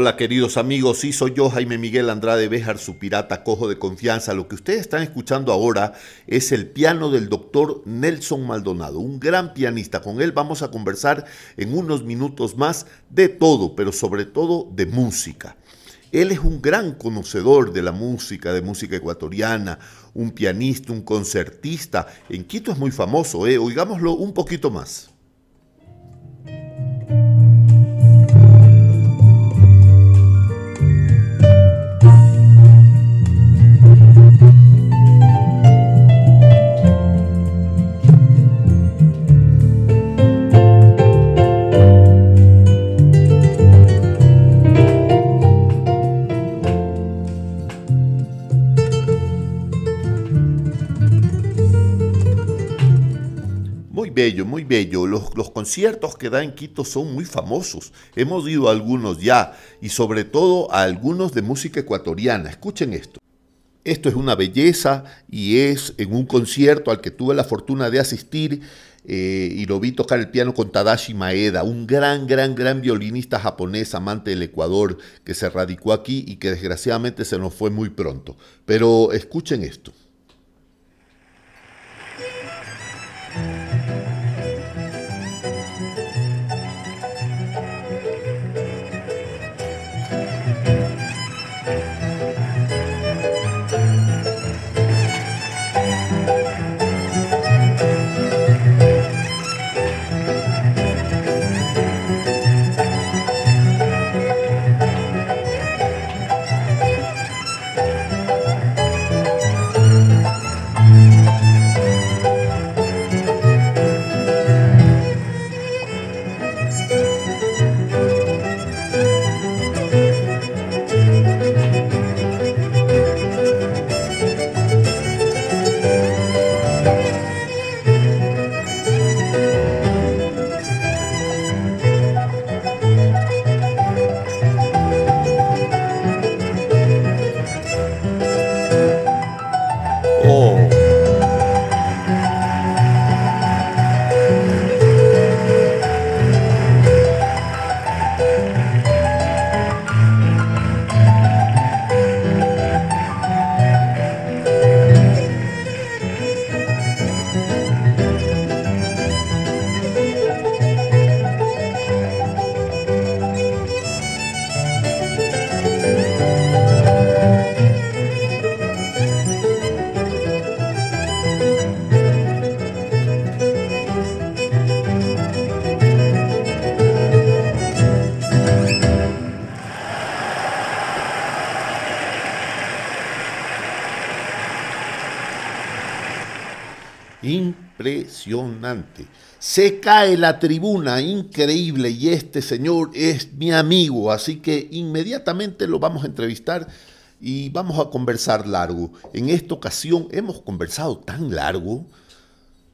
Hola queridos amigos, sí soy yo Jaime Miguel Andrade Béjar, su pirata cojo de confianza. Lo que ustedes están escuchando ahora es el piano del doctor Nelson Maldonado, un gran pianista. Con él vamos a conversar en unos minutos más de todo, pero sobre todo de música. Él es un gran conocedor de la música, de música ecuatoriana, un pianista, un concertista. En Quito es muy famoso, ¿eh? oigámoslo un poquito más. Bello, muy bello. Los, conciertos que da en Quito son muy famosos. Hemos ido a algunos ya y sobre todo a algunos de música ecuatoriana. Escuchen esto. Esto es una belleza y es en un concierto al que tuve la fortuna de asistir eh, y lo vi tocar el piano con Tadashi Maeda, un gran, gran, gran violinista japonés, amante del Ecuador, que se radicó aquí y que desgraciadamente se nos fue muy pronto. Pero escuchen esto. Se cae la tribuna, increíble, y este señor es mi amigo, así que inmediatamente lo vamos a entrevistar y vamos a conversar largo. En esta ocasión hemos conversado tan largo,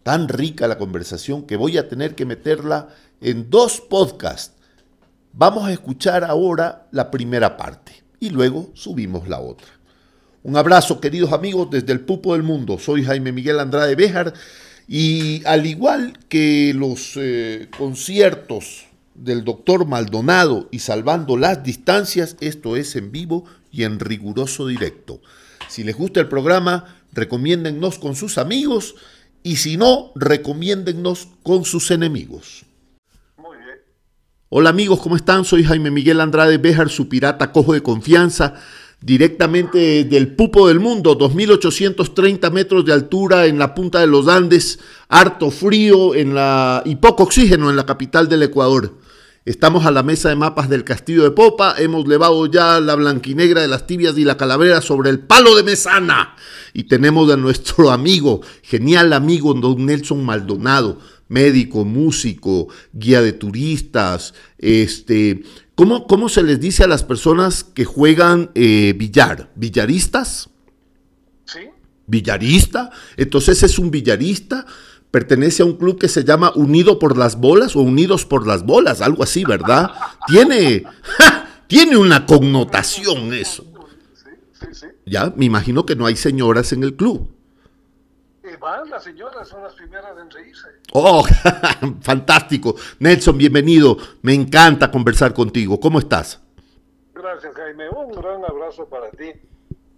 tan rica la conversación, que voy a tener que meterla en dos podcasts. Vamos a escuchar ahora la primera parte y luego subimos la otra. Un abrazo, queridos amigos, desde el Pupo del Mundo. Soy Jaime Miguel Andrade Béjar y al igual que los eh, conciertos del doctor Maldonado y salvando las distancias, esto es en vivo y en riguroso directo. Si les gusta el programa, recomiéndennos con sus amigos y si no, recomiéndennos con sus enemigos. Muy bien. Hola amigos, ¿cómo están? Soy Jaime Miguel Andrade Béjar, su pirata cojo de confianza directamente del pupo del mundo, 2.830 metros de altura en la punta de los Andes, harto frío en la, y poco oxígeno en la capital del Ecuador. Estamos a la mesa de mapas del Castillo de Popa, hemos levado ya la blanquinegra de las tibias y la calavera sobre el palo de mesana y tenemos a nuestro amigo, genial amigo don Nelson Maldonado, médico, músico, guía de turistas, este, ¿Cómo, se les dice a las personas que juegan eh, billar? ¿Villaristas? Sí. ¿Villarista? Entonces es un villarista, pertenece a un club que se llama Unido por las Bolas o Unidos por las Bolas, algo así, ¿verdad? tiene, tiene una connotación eso. Sí, sí, sí. Ya, me imagino que no hay señoras en el club van, las señoras son las primeras en reírse. Oh, fantástico. Nelson, bienvenido. Me encanta conversar contigo. ¿Cómo estás? gracias, Jaime. Un gran abrazo para ti.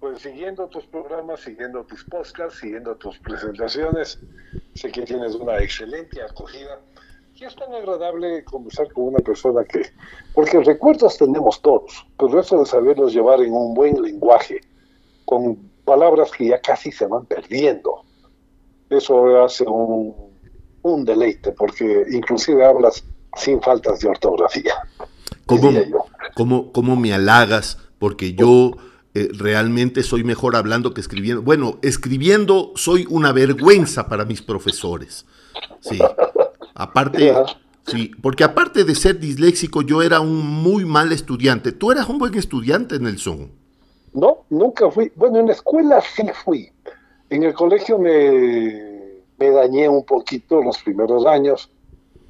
Pues siguiendo tus programas, siguiendo tus podcasts, siguiendo tus presentaciones, sé que tienes una excelente acogida. Y es tan agradable conversar con una persona que, porque recuerdos tenemos todos, pero eso de saberlos llevar en un buen lenguaje, con palabras que ya casi se van perdiendo, eso hace un, un deleite, porque inclusive hablas sin faltas de ortografía. ¿Cómo, cómo, me halagas? Porque yo eh, realmente soy mejor hablando que escribiendo. Bueno, escribiendo soy una vergüenza para mis profesores. Sí. Aparte, sí, porque aparte de ser disléxico, yo era un muy mal estudiante. ¿Tú eras un buen estudiante, Nelson? No, nunca fui. Bueno, en la escuela sí fui. En el colegio me, me dañé un poquito los primeros años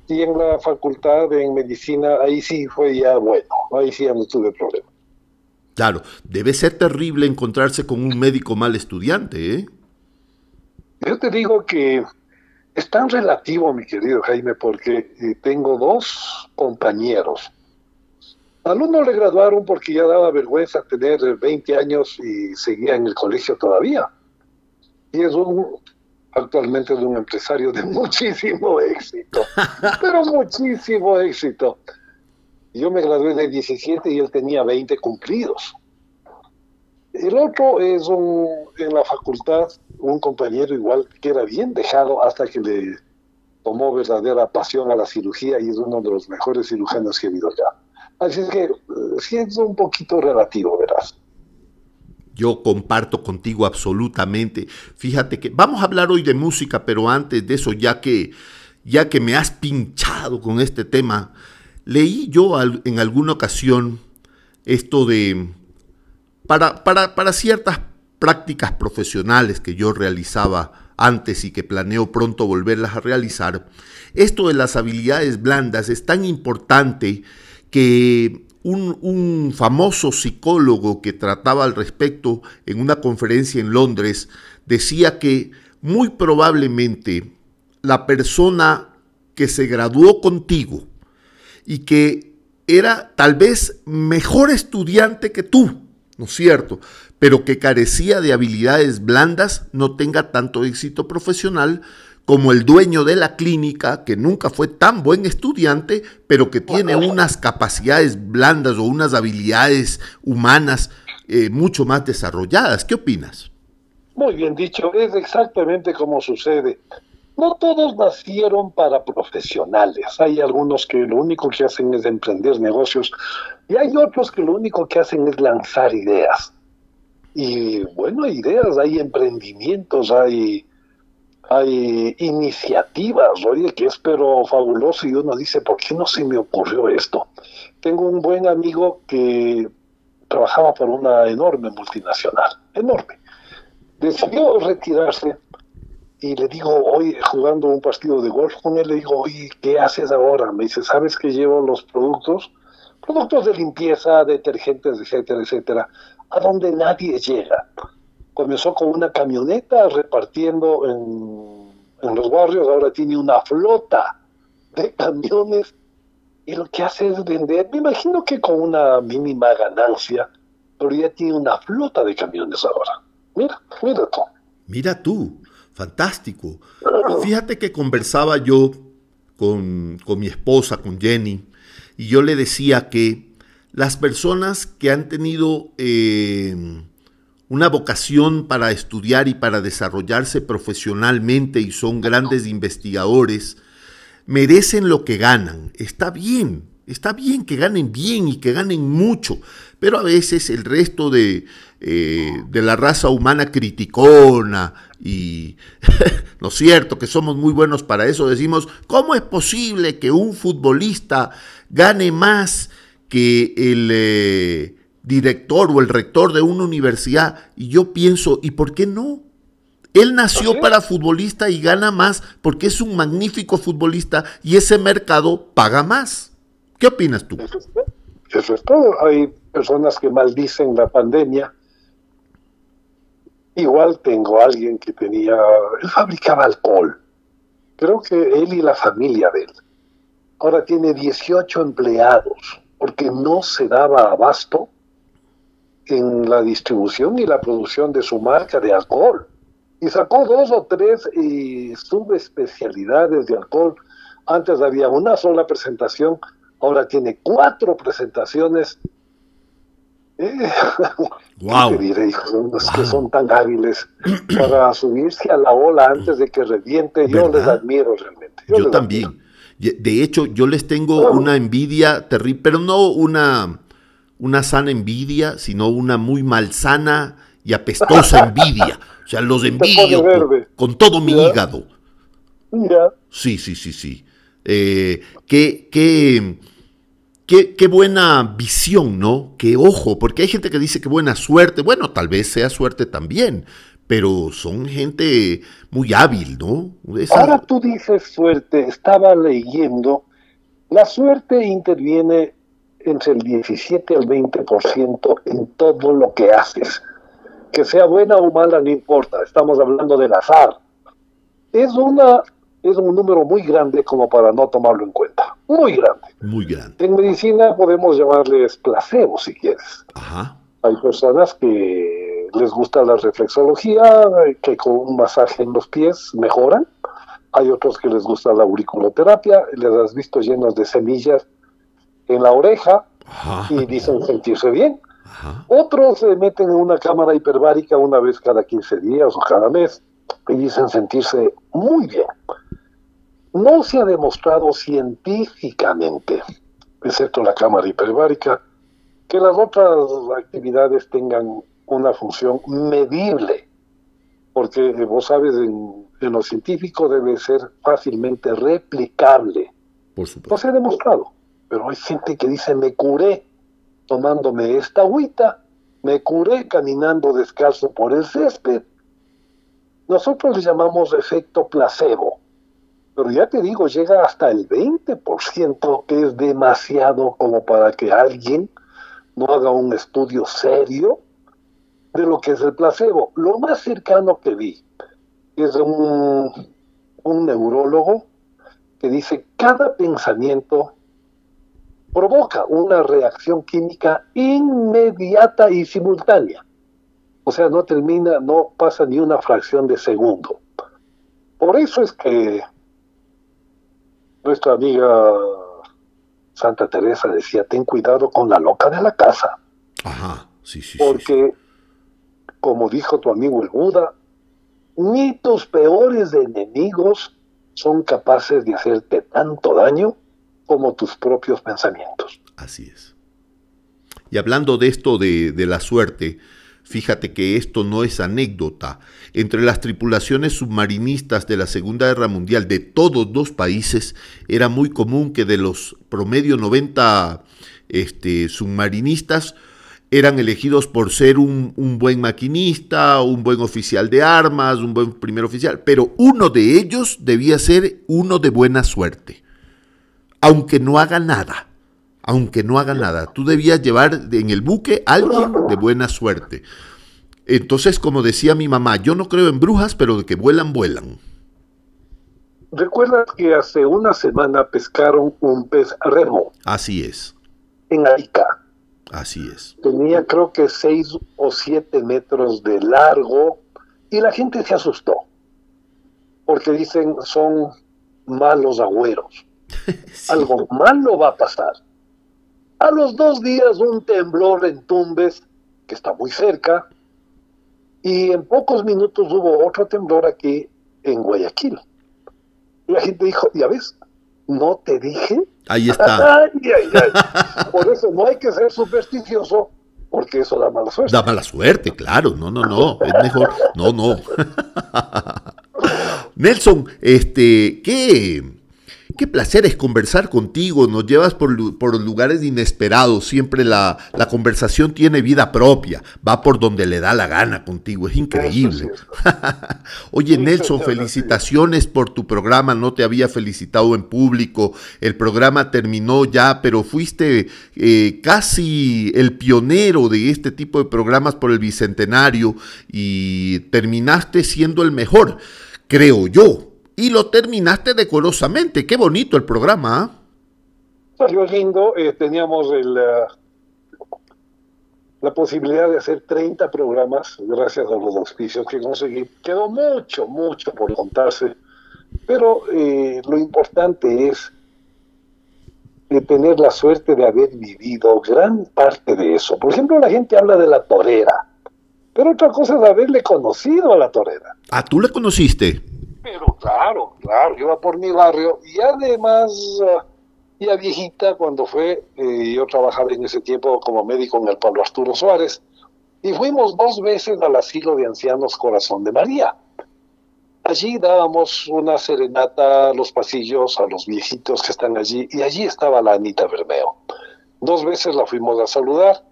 y en la facultad en medicina, ahí sí fue ya bueno, ahí sí ya no tuve problema. Claro, debe ser terrible encontrarse con un médico mal estudiante, ¿eh? Yo te digo que es tan relativo, mi querido Jaime, porque eh, tengo dos compañeros. Al uno le graduaron porque ya daba vergüenza tener 20 años y seguía en el colegio todavía. Y es un actualmente de un empresario de muchísimo éxito, pero muchísimo éxito. Yo me gradué de 17 y él tenía 20 cumplidos. El otro es un, en la facultad, un compañero igual que era bien dejado hasta que le tomó verdadera pasión a la cirugía y es uno de los mejores cirujanos que he visto ya. Así es que eh, es un poquito relativo, verás. Yo comparto contigo absolutamente. Fíjate que vamos a hablar hoy de música, pero antes de eso, ya que, ya que me has pinchado con este tema, leí yo en alguna ocasión esto de, para, para, para ciertas prácticas profesionales que yo realizaba antes y que planeo pronto volverlas a realizar, esto de las habilidades blandas es tan importante que un, famoso psicólogo que trataba al respecto en una conferencia en Londres decía que muy probablemente la persona que se graduó contigo y que era tal vez mejor estudiante que tú, ¿no es cierto? Pero que carecía de habilidades blandas, no tenga tanto éxito profesional como el dueño de la clínica, que nunca fue tan buen estudiante, pero que tiene unas capacidades blandas o unas habilidades humanas eh, mucho más desarrolladas. ¿Qué opinas? Muy bien dicho, es exactamente como sucede. No todos nacieron para profesionales. Hay algunos que lo único que hacen es emprender negocios y hay otros que lo único que hacen es lanzar ideas. Y bueno, ideas, hay emprendimientos, hay hay iniciativas, oye, que es pero fabuloso y uno dice, ¿por qué no se me ocurrió esto? Tengo un buen amigo que trabajaba por una enorme multinacional, enorme. Decidió retirarse y le digo, hoy jugando un partido de golf con él, le digo, oye, ¿qué haces ahora? Me dice, ¿sabes que llevo los productos? Productos de limpieza, detergentes, etcétera, etcétera, a donde nadie llega comenzó con una camioneta repartiendo en, los barrios, ahora tiene una flota de camiones y lo que hace es vender, me imagino que con una mínima ganancia, pero ya tiene una flota de camiones ahora. Mira, mira tú. Mira tú, fantástico. Fíjate que conversaba yo con, con mi esposa, con Jenny, y yo le decía que las personas que han tenido eh, una vocación para estudiar y para desarrollarse profesionalmente y son grandes investigadores, merecen lo que ganan. Está bien, está bien que ganen bien y que ganen mucho, pero a veces el resto de, eh, de la raza humana criticona y, ¿no es cierto?, que somos muy buenos para eso, decimos, ¿cómo es posible que un futbolista gane más que el... Eh, director o el rector de una universidad y yo pienso, ¿y por qué no? Él nació para futbolista y gana más porque es un magnífico futbolista y ese mercado paga más. ¿Qué opinas tú? Eso es todo. Hay personas que maldicen la pandemia. Igual tengo a alguien que tenía, él fabricaba alcohol. Creo que él y la familia de él. Ahora tiene 18 empleados porque no se daba abasto en la distribución y la producción de su marca de alcohol. Y sacó dos o tres eh, subespecialidades de alcohol. Antes había una sola presentación, ahora tiene cuatro presentaciones. wow. diré, que son tan hábiles para subirse a la ola antes de que reviente. Yo les admiro realmente. Yo, también. De hecho, yo les tengo una envidia terrible, pero no una una sana envidia, sino una muy malsana y apestosa envidia. O sea, los envidio con, todo mi hígado. Mira. Sí, sí, sí, sí. Eh, qué, qué, qué, qué, buena visión, ¿no? Qué ojo, porque hay gente que dice que buena suerte. Bueno, tal vez sea suerte también, pero son gente muy hábil, ¿no? Ahora tú dices suerte, estaba leyendo, la suerte interviene entre el 17 al 20% en todo lo que haces. Que sea buena o mala, no importa, estamos hablando del azar. Es, una, es un número muy grande como para no tomarlo en cuenta. Muy grande. Muy grande. En medicina podemos llamarles placebo si quieres. Hay personas que les gusta la reflexología, que con un masaje en los pies mejoran. Hay otros que les gusta la auriculoterapia, les has visto llenos de semillas en la oreja y dicen sentirse bien. Otros se meten en una cámara hiperbárica una vez cada 15 días o cada mes y dicen sentirse muy bien. No se ha demostrado científicamente, excepto la cámara hiperbárica, que las otras actividades tengan una función medible, porque vos sabes, en, en lo científico debe ser fácilmente replicable. Por supuesto. No se ha demostrado pero hay gente que dice, me curé tomándome esta agüita, me curé caminando descalzo por el césped. Nosotros le llamamos efecto placebo, pero ya te digo, llega hasta el 20%, que es demasiado como para que alguien no haga un estudio serio de lo que es el placebo. Lo más cercano que vi es un, un neurólogo que dice, cada pensamiento provoca una reacción química inmediata y simultánea. O sea, no termina, no pasa ni una fracción de segundo. Por eso es que nuestra amiga Santa Teresa decía, ten cuidado con la loca de la casa. Ajá, sí, sí. Porque, como dijo tu amigo el Buda, ni tus peores enemigos son capaces de hacerte tanto daño como tus propios pensamientos. Así es. Y hablando de esto de, la suerte, fíjate que esto no es anécdota. Entre las tripulaciones submarinistas de la Segunda Guerra Mundial de todos los países, era muy común que de los promedio 90 este, submarinistas, eran elegidos por ser un, un, buen maquinista, un buen oficial de armas, un buen primer oficial, pero uno de ellos debía ser uno de buena suerte aunque no haga nada, aunque no haga nada. Tú debías llevar en el buque a alguien de buena suerte. Entonces, como decía mi mamá, yo no creo en brujas, pero de que vuelan, vuelan. ¿Recuerdas que hace una semana pescaron un pez remo? Así es. En Arica. Así es. Tenía creo que seis o siete metros de largo y la gente se asustó porque dicen son malos agüeros. Algo malo va a pasar. A los dos días un temblor en Tumbes, que está muy cerca, y en pocos minutos hubo otro temblor aquí en Guayaquil. la gente dijo, ya ves, no te dije. Ahí está. Por eso no hay que ser supersticioso, porque eso da mala suerte. Da mala suerte, claro. No, no, no. Es mejor. No, no. Nelson, este, ¿qué? Qué placer es conversar contigo, nos llevas por, lugares inesperados, siempre la, conversación tiene vida propia, va por donde le da la gana contigo, es increíble. Oye Nelson, felicitaciones por tu programa, no te había felicitado en público, el programa terminó ya, pero fuiste eh, casi el pionero de este tipo de programas por el Bicentenario y terminaste siendo el mejor, creo yo y lo terminaste decorosamente. Qué bonito el programa. ¿ah? Salió lindo, eh, teníamos el, eh, la posibilidad de hacer 30 programas, gracias a los auspicios que conseguí. Quedó mucho, mucho por contarse, pero eh, lo importante es de tener la suerte de haber vivido gran parte de eso. Por ejemplo, la gente habla de la torera, pero otra cosa es haberle conocido a la torera. Ah, tú la conociste. Pero claro, claro, iba por mi barrio y además ah, ya viejita cuando fue, eh, yo trabajaba en ese tiempo como médico en el Pablo Arturo Suárez y fuimos dos veces al asilo de ancianos Corazón de María. Allí dábamos una serenata a los pasillos, a los viejitos que están allí, y allí estaba la Anita Bermeo. Dos veces la fuimos a saludar,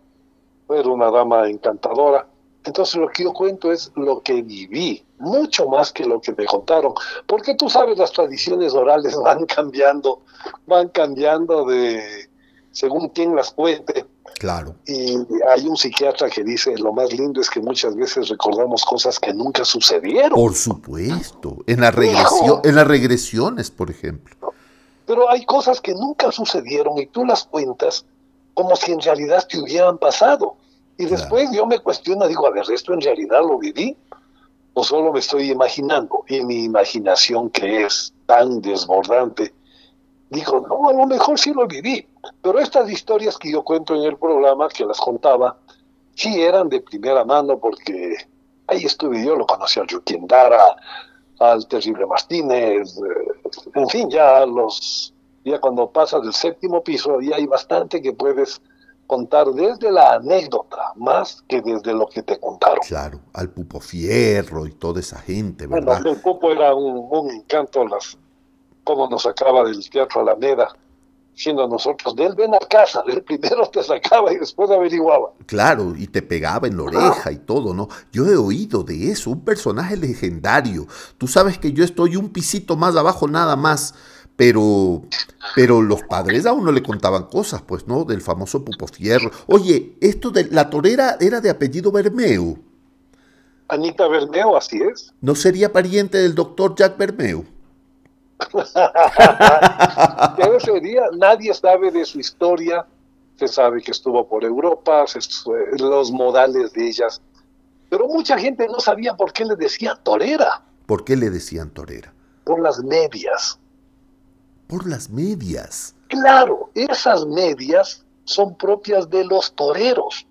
era una dama encantadora. Entonces lo que yo cuento es lo que viví, mucho más que lo que me contaron, porque tú sabes, las tradiciones orales van cambiando, van cambiando de según quien las cuente. Claro. Y hay un psiquiatra que dice, lo más lindo es que muchas veces recordamos cosas que nunca sucedieron. Por supuesto, en, la regresión, en las regresiones, por ejemplo. Pero hay cosas que nunca sucedieron y tú las cuentas como si en realidad te hubieran pasado. Y después yo me cuestiono, digo, a ver, ¿esto en realidad lo viví? ¿O solo me estoy imaginando? Y mi imaginación que es tan desbordante, dijo, no, a lo mejor sí lo viví. Pero estas historias que yo cuento en el programa, que las contaba, sí eran de primera mano porque ahí estuve yo, lo conocí al Joaquín Dara, al Terrible Martínez, eh, en fin, ya los ya cuando pasas del séptimo piso, ya hay bastante que puedes contar desde la anécdota, más que desde lo que te contaron. Claro, al Pupo Fierro y toda esa gente, ¿verdad? Bueno, el Pupo era un, un encanto, las, cómo nos sacaba del Teatro Alameda siendo nosotros de él, ven a casa, el primero te sacaba y después averiguaba. Claro, y te pegaba en la oreja y todo, ¿no? Yo he oído de eso, un personaje legendario. Tú sabes que yo estoy un pisito más abajo nada más, pero, pero los padres a uno le contaban cosas, pues, ¿no? Del famoso Pupo Fierro. Oye, esto de la torera era de apellido Bermeo. Anita Bermeo, así es. ¿No sería pariente del doctor Jack Bermeo? sería, nadie sabe de su historia, se sabe que estuvo por Europa, los modales de ellas, pero mucha gente no sabía por qué le decían torera. ¿Por qué le decían torera? Por las medias. Por las medias. Claro, esas medias son propias de los toreros.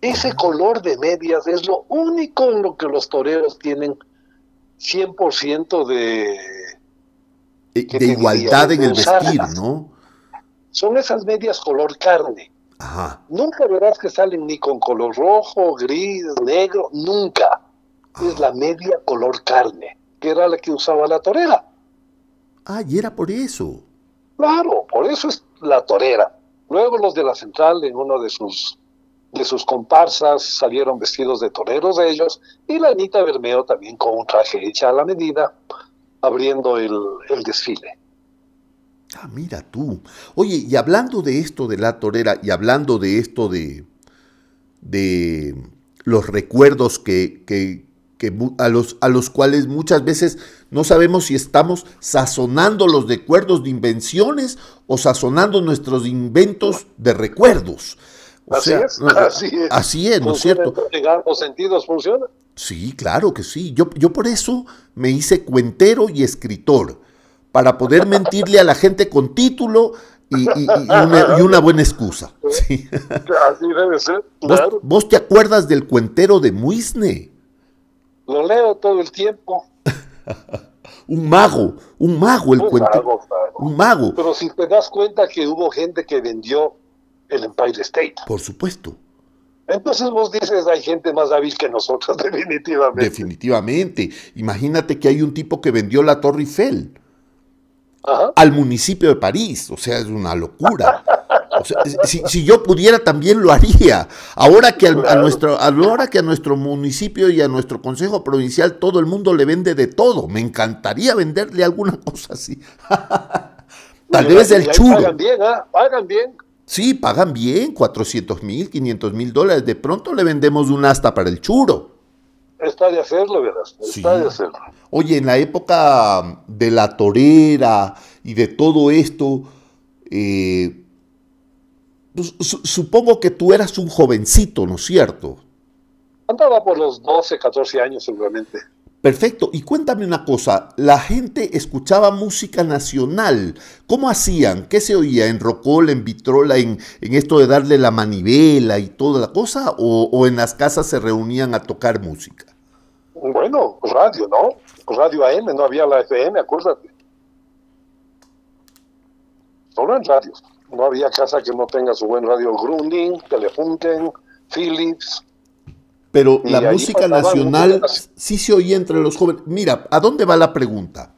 Ese color de medias es lo único en lo que los toreros tienen 100% de, eh, de igualdad en el vestir, ¿no? Son esas medias color carne. Ajá. Nunca verás que salen ni con color rojo, gris, negro, nunca. Es la media color carne, que era la que usaba la torera. Ah, y era por eso. Claro, por eso es la torera. Luego los de la central, en uno de sus de sus comparsas, salieron vestidos de toreros de ellos, y la Anita Bermeo también con un traje hecha a la medida, abriendo el, desfile. Ah, mira tú. Oye, y hablando de esto de la torera y hablando de esto de, de los recuerdos que, que, a, los, a los cuales muchas veces no sabemos si estamos sazonando los recuerdos de invenciones o sazonando nuestros inventos de recuerdos. así, es, así es, así es. ¿no es cierto? los sentidos. Sí, claro que sí. Yo, yo por eso me hice cuentero y escritor, para poder mentirle a la gente con título y, una, buena excusa. Sí. Así debe ser, claro. ¿Vos, te acuerdas del cuentero de Muisne? Lo leo todo el tiempo. un mago, un mago el cuentero. Un mago. Pero si te das cuenta que hubo gente que vendió el Empire State. Por supuesto. Entonces vos dices, hay gente más hábil que nosotros, definitivamente. Definitivamente. Imagínate que hay un tipo que vendió la Torre Eiffel al municipio de París. O sea, es una locura. si, yo pudiera, también lo haría. Ahora que, a nuestro, ahora que a nuestro municipio y a nuestro consejo provincial todo el mundo le vende de todo, me encantaría venderle alguna cosa así. Tal vez el churro. Pagan bien, ¿ah? Pagan bien. Sí, pagan bien, 400 mil, 500 mil dólares. De pronto le vendemos un asta para el churo. Está de hacerlo, ¿verdad? Está de hacerlo. Oye, en la época de la torera y de todo esto, eh, Pues, supongo que tú eras un jovencito, ¿no es cierto? Andaba por los 12, 14 años seguramente. Perfecto. Y cuéntame una cosa, ¿la gente escuchaba música nacional? ¿Cómo hacían? ¿Qué se oía? ¿En rocola, en vitrola, en, esto de darle la manivela y toda la cosa? ¿O, en las casas se reunían a tocar música? Bueno, radio, ¿no? Radio AM, no había la FM, acuérdate. Solo en radio. No había casa que no tenga su buen radio Grunding, Telefunken, Philips, pero la música nacional sí se oía entre los jóvenes. Mira, ¿a dónde va la pregunta?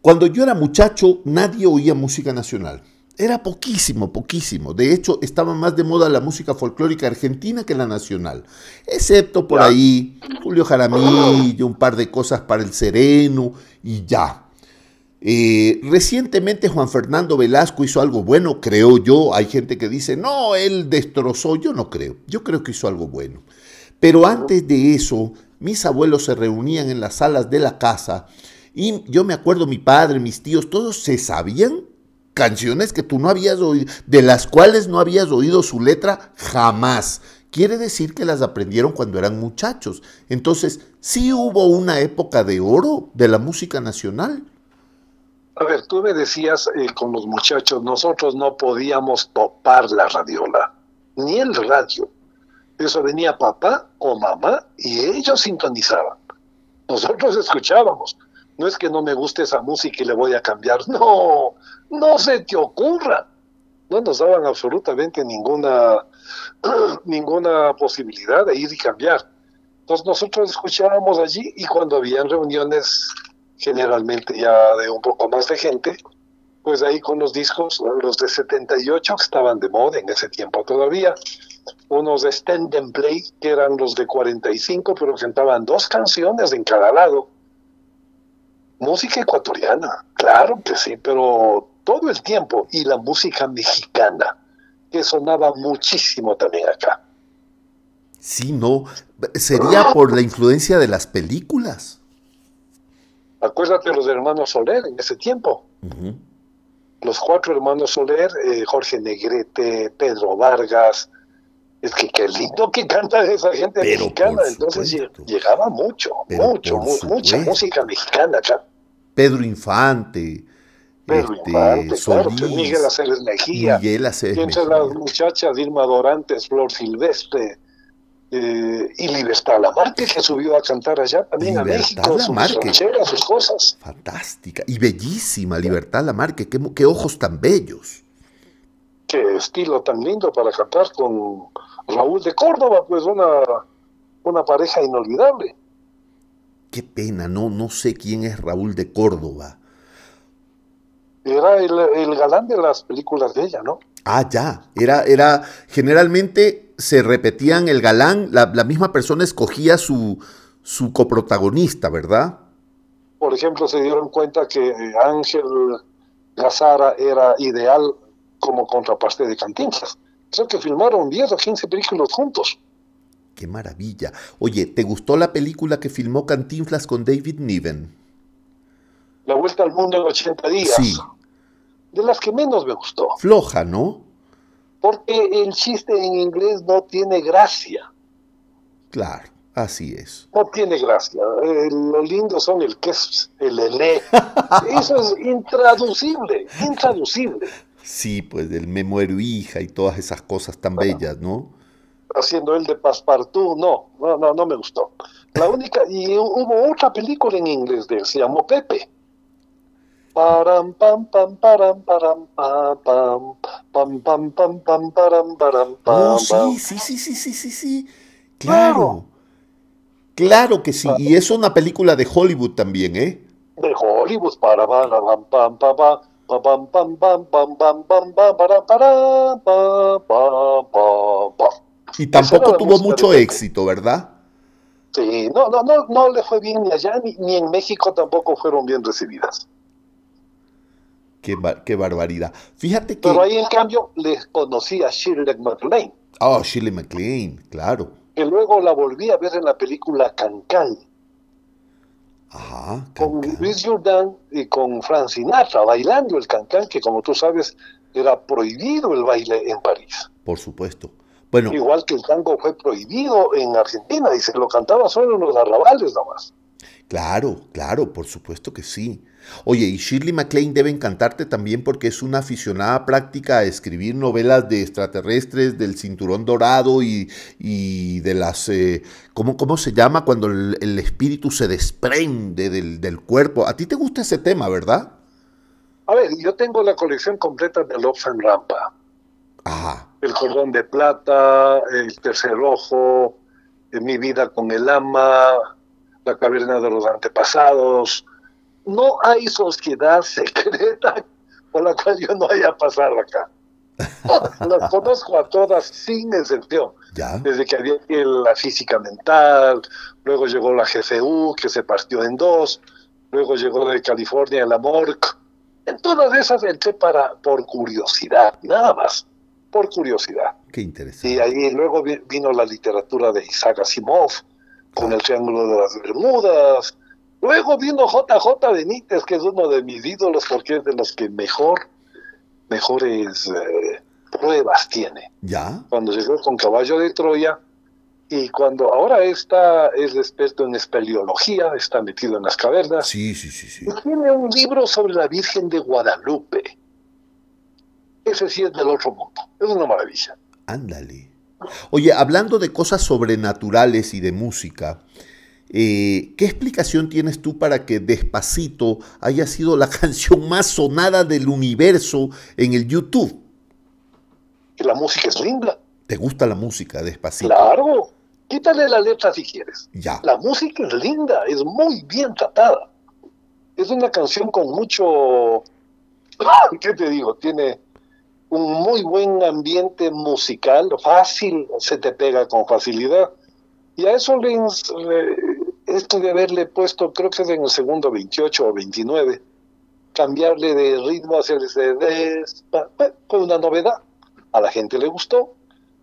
Cuando yo era muchacho, nadie oía música nacional. Era poquísimo, poquísimo. De hecho, estaba más de moda la música folclórica argentina que la nacional. Excepto por ahí Julio Jaramillo, un par de cosas para el sereno y ya. Eh, recientemente Juan Fernando Velasco hizo algo bueno, creo yo. Hay gente que dice, no, él destrozó. Yo no creo. Yo creo que hizo algo bueno. Pero antes de eso, mis abuelos se reunían en las salas de la casa y yo me acuerdo, mi padre, mis tíos, todos se sabían canciones que tú no habías oído, de las cuales no habías oído su letra jamás. Quiere decir que las aprendieron cuando eran muchachos. Entonces, sí hubo una época de oro de la música nacional. A ver, tú me decías eh, con los muchachos, nosotros no podíamos topar la radiola, ni el radio. Eso venía papá o mamá y ellos sintonizaban. Nosotros escuchábamos. No es que no me guste esa música y le voy a cambiar. No, no se te ocurra. No nos daban absolutamente ninguna, ninguna posibilidad de ir y cambiar. Entonces nosotros escuchábamos allí y cuando habían reuniones generalmente ya de un poco más de gente, pues ahí con los discos, los de 78 que estaban de moda en ese tiempo todavía, unos de Stand and Play que eran los de 45, pero cantaban dos canciones en cada lado. Música ecuatoriana, claro que sí, pero todo el tiempo, y la música mexicana, que sonaba muchísimo también acá. Sí, no, sería por la influencia de las películas. Acuérdate de los hermanos Soler en ese tiempo. Los cuatro hermanos Soler, eh, Jorge Negrete, Pedro Vargas. Es que qué lindo que canta esa gente mexicana. Entonces llegaba mucho, mucho, mucha música mexicana acá. Pedro Infante. Pedro este, Infante, claro, Miguel Aceves Mejía. Miguel Aceves Entre las muchachas Irma Dorantes, Flor Silvestre, eh, y Libertad Lamarque, que subió a cantar allá también a México, sus, sus cosas. Fantástica y bellísima Libertad Lamarque, qué, qué ojos tan bellos. Qué estilo tan lindo para cantar con Raúl de Córdoba, pues una, una pareja inolvidable. Qué pena, no, no sé quién es Raúl de Córdoba. Era el, el galán de las películas de ella, ¿no? Ah, ya. Era, era, generalmente se repetían el galán, la, misma persona escogía su, su coprotagonista, ¿verdad? Por ejemplo, se dieron cuenta que Ángel Gazara era ideal como contraparte de Cantinflas. Creo que filmaron 10 o 15 películas juntos. Qué maravilla. Oye, ¿te gustó la película que filmó Cantinflas con David Niven? La Vuelta al Mundo en 80 días. Sí de las que menos me gustó. Floja, ¿no? Porque el chiste en inglés no tiene gracia. Claro, así es. No tiene gracia. Eh, lo lindo son el que es el ele. Eso es intraducible, intraducible. Sí, pues del me muero hija y todas esas cosas tan bellas, ¿no? Haciendo el de Passepartout, no, no, no, no me gustó. La única, y hubo otra película en inglés de él, se llamó Pepe. Param, pam, pam, param, param, pam, pam, pam, pam, pam, pam, param, param, pam, sí, sí, sí, sí, sí, sí, sí. Claro. Claro que sí. Y es una película de Hollywood también, ¿eh? De Hollywood, para, pam, pam, pam, pam, pam, pam, pam, pam, pam, pam, pam, para, para, pam, pam, pam, pam. Y tampoco tuvo mucho éxito, ¿verdad? Sí, no, no, no, no le fue bien ni allá ni, ni en México tampoco fueron bien recibidas. Qué, barbaridad. Fíjate que. Pero ahí, en cambio, les conocí a Shirley MacLaine. Oh, Shirley MacLaine, claro. Que luego la volví a ver en la película Cancán. Ajá. Con Luis Jordan y con Frank Sinatra, bailando el Cancán, que como tú sabes, era prohibido el baile en París. Por supuesto. Bueno, Igual que el tango fue prohibido en Argentina y se lo cantaba solo en los arrabales nomás. Claro, claro, por supuesto que sí. Oye, y Shirley MacLaine debe encantarte también porque es una aficionada práctica a escribir novelas de extraterrestres, del cinturón dorado y, y de las... Eh, ¿cómo, ¿Cómo se llama cuando el, el espíritu se desprende del, del, cuerpo? A ti te gusta ese tema, ¿verdad? A ver, yo tengo la colección completa de Lobs and Rampa. Ajá. El cordón de plata, el tercer ojo, mi vida con el ama, la caverna de los antepasados. No hay sociedad secreta por la cual yo no haya pasado acá. Las conozco a todas sin excepción. ¿Ya? Desde que había la física mental, luego llegó la GCU, que se partió en dos, luego llegó de California la MORC. En todas esas entré para, por curiosidad, nada más, por curiosidad. Qué interesante. Y ahí luego vino la literatura de Isaac Asimov, con el Triángulo de las Bermudas. Luego vino JJ Benítez, que es uno de mis ídolos porque es de los que mejor, mejores eh, pruebas tiene. ¿Ya? Cuando llegó con Caballo de Troya y cuando ahora está, es experto en espeleología, está metido en las cavernas. Sí, sí, sí, sí. Y tiene un libro sobre la Virgen de Guadalupe. Ese sí es del otro mundo. Es una maravilla. Ándale. Oye, hablando de cosas sobrenaturales y de música, eh, ¿qué explicación tienes tú para que Despacito haya sido la canción más sonada del universo en el YouTube? Que la música es linda. ¿Te gusta la música, Despacito? Claro. Quítale la letra si quieres. Ya. La música es linda, es muy bien tratada. Es una canción con mucho... ¿Qué te digo? Tiene un muy buen ambiente musical, fácil, se te pega con facilidad. Y a eso le, esto de haberle puesto, creo que es en el segundo 28 o 29, cambiarle de ritmo hacia el fue una novedad. A la gente le gustó.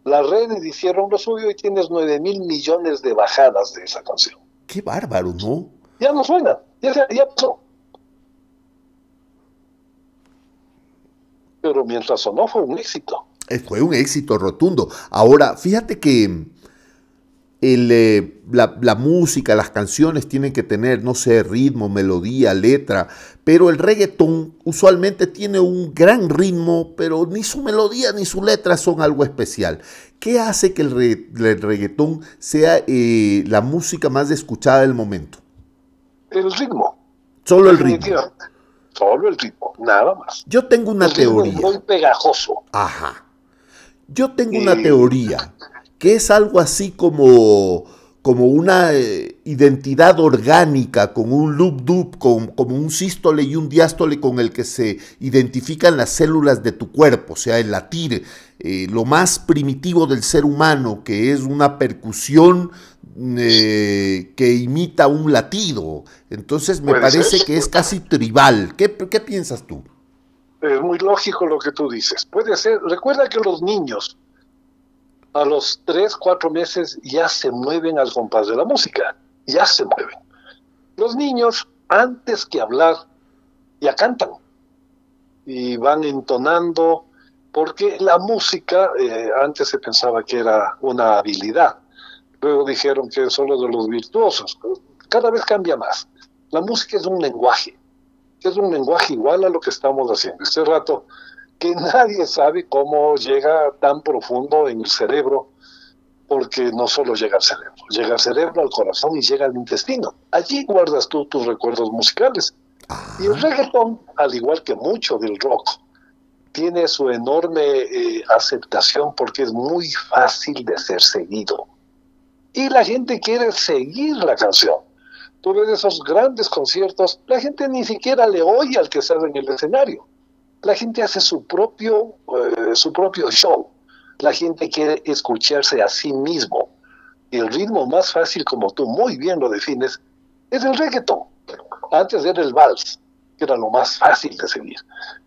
Las redes hicieron lo suyo y tienes 9 mil millones de bajadas de esa canción. Qué bárbaro, ¿no? Ya no suena, ya, ya pasó. Pero mientras sonó fue un éxito. Fue un éxito rotundo. Ahora, fíjate que el, eh, la, la, música, las canciones tienen que tener, no sé, ritmo, melodía, letra, pero el reggaetón usualmente tiene un gran ritmo, pero ni su melodía ni su letra son algo especial. ¿Qué hace que el, re, el reggaetón sea eh, la música más escuchada del momento? El ritmo. Solo el ritmo. Solo el ritmo, nada más. Yo tengo una el teoría. Es muy pegajoso. Ajá. Yo tengo una teoría que es algo así como, como una eh, identidad orgánica, con un loop loop, con, como un sístole y un diástole con el que se identifican las células de tu cuerpo, o sea, el latir, eh, lo más primitivo del ser humano, que es una percusión eh, que imita un latido. Entonces me parece ser? que es casi tribal. ¿Qué, ¿Qué, piensas tú? Es muy lógico lo que tú dices. Puede ser. Recuerda que los niños a los 3, 4 meses ya se mueven al compás de la música. Ya se mueven. Los niños, antes que hablar, ya cantan. Y van entonando, porque la música, eh, antes se pensaba que era una habilidad luego dijeron que es solo de los virtuosos. Cada vez cambia más. La música es un lenguaje, es un lenguaje igual a lo que estamos haciendo. Este rato, que nadie sabe cómo llega tan profundo en el cerebro, porque no solo llega al cerebro, llega al cerebro, al corazón y llega al intestino. Allí guardas tú tus recuerdos musicales. Y el reggaetón, al igual que mucho del rock, tiene su enorme eh, aceptación porque es muy fácil de ser seguido y la gente quiere seguir la canción. Tú ves esos grandes conciertos, la gente ni siquiera le oye al que sale en el escenario. La gente hace su propio, eh, su propio show. La gente quiere escucharse a sí mismo. El ritmo más fácil, como tú muy bien lo defines, es el reggaetón. Antes era el vals, que era lo más fácil de seguir.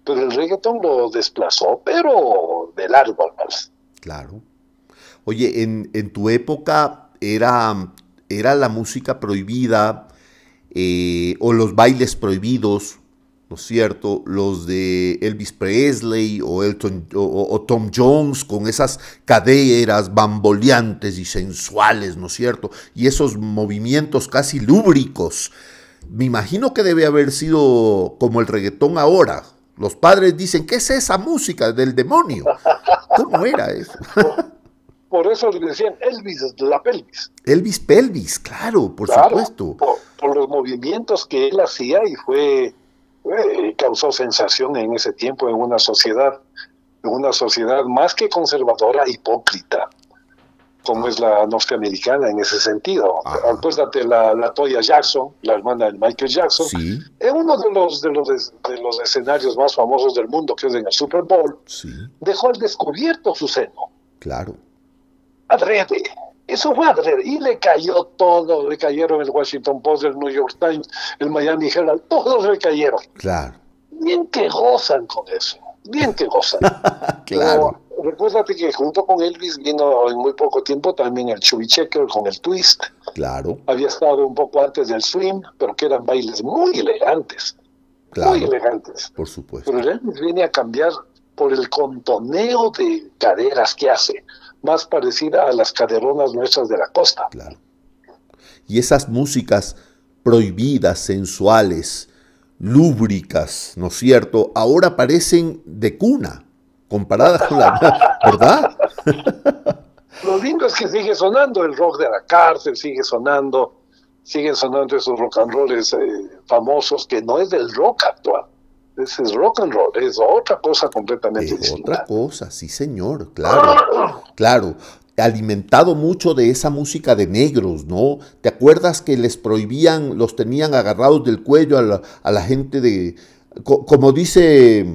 Pero el reggaetón lo desplazó, pero de largo al vals. Claro. Oye, en, en tu época era, era la música prohibida eh, o los bailes prohibidos, ¿no es cierto? Los de Elvis Presley o, Elton, o, Tom Jones con esas caderas bamboleantes y sensuales, ¿no es cierto? Y esos movimientos casi lúbricos. Me imagino que debe haber sido como el reggaetón ahora. Los padres dicen, ¿qué es esa música del demonio? ¿Cómo era eso? Por eso le decían Elvis de la pelvis. Elvis Pelvis, claro, por supuesto. Por, los movimientos que él hacía y fue, causó sensación en ese tiempo en una sociedad, en una sociedad más que conservadora, hipócrita, como es la norteamericana en ese sentido. Acuérdate la, la Toya Jackson, la hermana de Michael Jackson, sí. en uno de los, de los, de los escenarios más famosos del mundo, que es en el Super Bowl, dejó al descubierto su seno. Claro adrede. Eso fue adrede. Y le cayó todo. Le cayeron el Washington Post, el New York Times, el Miami Herald. Todos le cayeron. Claro. Bien que gozan con eso. Bien que gozan. claro. recuérdate que junto con Elvis vino en muy poco tiempo también el Chubby Checker con el Twist. Claro. Había estado un poco antes del Swing, pero que eran bailes muy elegantes. Claro. Muy elegantes. Por supuesto. Pero Elvis viene a cambiar por el contoneo de caderas que hace más parecida a las caderonas nuestras de la costa. Claro. Y esas músicas prohibidas, sensuales, lúbricas, ¿no es cierto? Ahora parecen de cuna, comparadas con la... ¿Verdad? Lo lindo es que sigue sonando el rock de la cárcel, sigue sonando, siguen sonando esos rock and rolls eh, famosos que no es del rock actual. Ese es rock and roll, es otra cosa completamente es Otra cosa, sí señor, claro, claro. Alimentado mucho de esa música de negros, ¿no? ¿Te acuerdas que les prohibían, los tenían agarrados del cuello a la, gente de, como dice,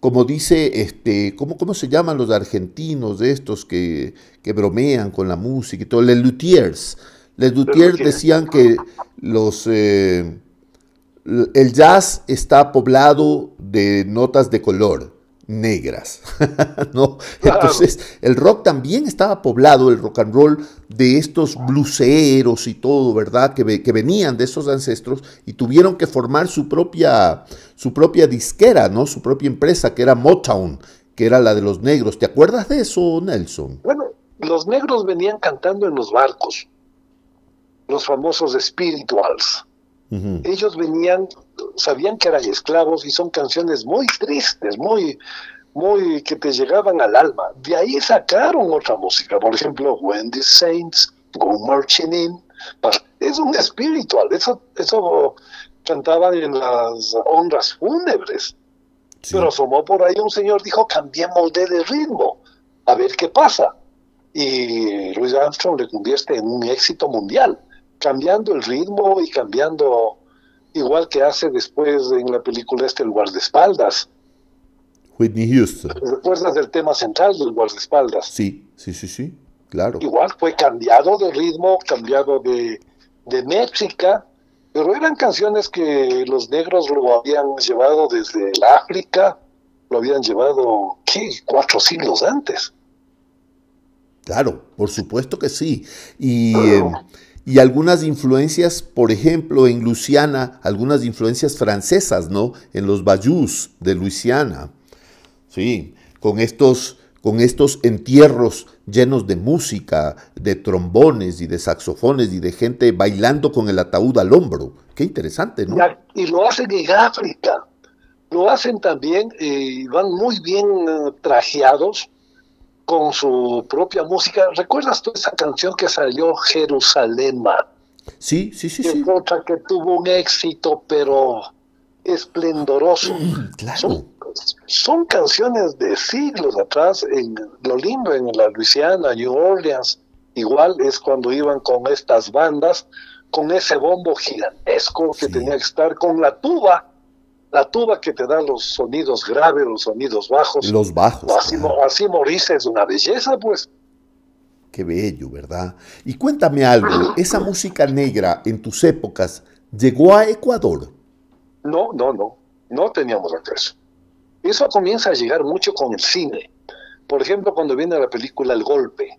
como dice, este, ¿cómo, ¿cómo se llaman los argentinos de estos que, que bromean con la música y todo? Les luthiers. Les luthiers decían que los... Eh, el jazz está poblado de notas de color negras, ¿no? Entonces, el rock también estaba poblado, el rock and roll, de estos bluseros y todo, ¿verdad? Que, que, venían de esos ancestros y tuvieron que formar su propia, su propia disquera, ¿no? Su propia empresa, que era Motown, que era la de los negros. ¿Te acuerdas de eso, Nelson? Bueno, los negros venían cantando en los barcos, los famosos spirituals ellos venían, sabían que eran esclavos y son canciones muy tristes, muy, muy que te llegaban al alma. De ahí sacaron otra música, por ejemplo, When the Saints Go Marching In. Es un espiritual, eso, eso cantaban en las honras fúnebres. Pero asomó por ahí un señor, dijo, cambiemos de ritmo, a ver qué pasa. Y Louis Armstrong le convierte en un éxito mundial cambiando el ritmo y cambiando, igual que hace después en la película este El guardaespaldas. Whitney Houston. ¿Recuerdas del tema central del guardaespaldas? Sí, sí, sí, sí, claro. Igual fue cambiado de ritmo, cambiado de, de métrica, pero eran canciones que los negros lo habían llevado desde el África, lo habían llevado, ¿qué? Cuatro siglos antes. Claro, por supuesto que sí. Y... Eh, y algunas influencias, por ejemplo, en Luisiana, algunas influencias francesas, ¿no? En los bayous de Luisiana. Sí, con estos, con estos entierros llenos de música, de trombones y de saxofones y de gente bailando con el ataúd al hombro. Qué interesante, ¿no? Y lo hacen en África. Lo hacen también y van muy bien eh, trajeados con su propia música. ¿Recuerdas tú esa canción que salió Jerusalema? Sí, sí, sí, sí. Otra que tuvo un éxito, pero esplendoroso. Mm, claro. Son, canciones de siglos atrás. En, lo lindo en la Luisiana, New Orleans, igual es cuando iban con estas bandas, con ese bombo gigantesco que tenía que estar con la tuba la tuba que te da los sonidos graves, los sonidos bajos. Los bajos. Así, así morirse es una belleza, pues. Qué bello, ¿verdad? Y cuéntame algo, ¿esa música negra en tus épocas llegó a Ecuador? No, no, no, no teníamos acceso. Eso comienza a llegar mucho con el cine. Por ejemplo, cuando viene la película El Golpe,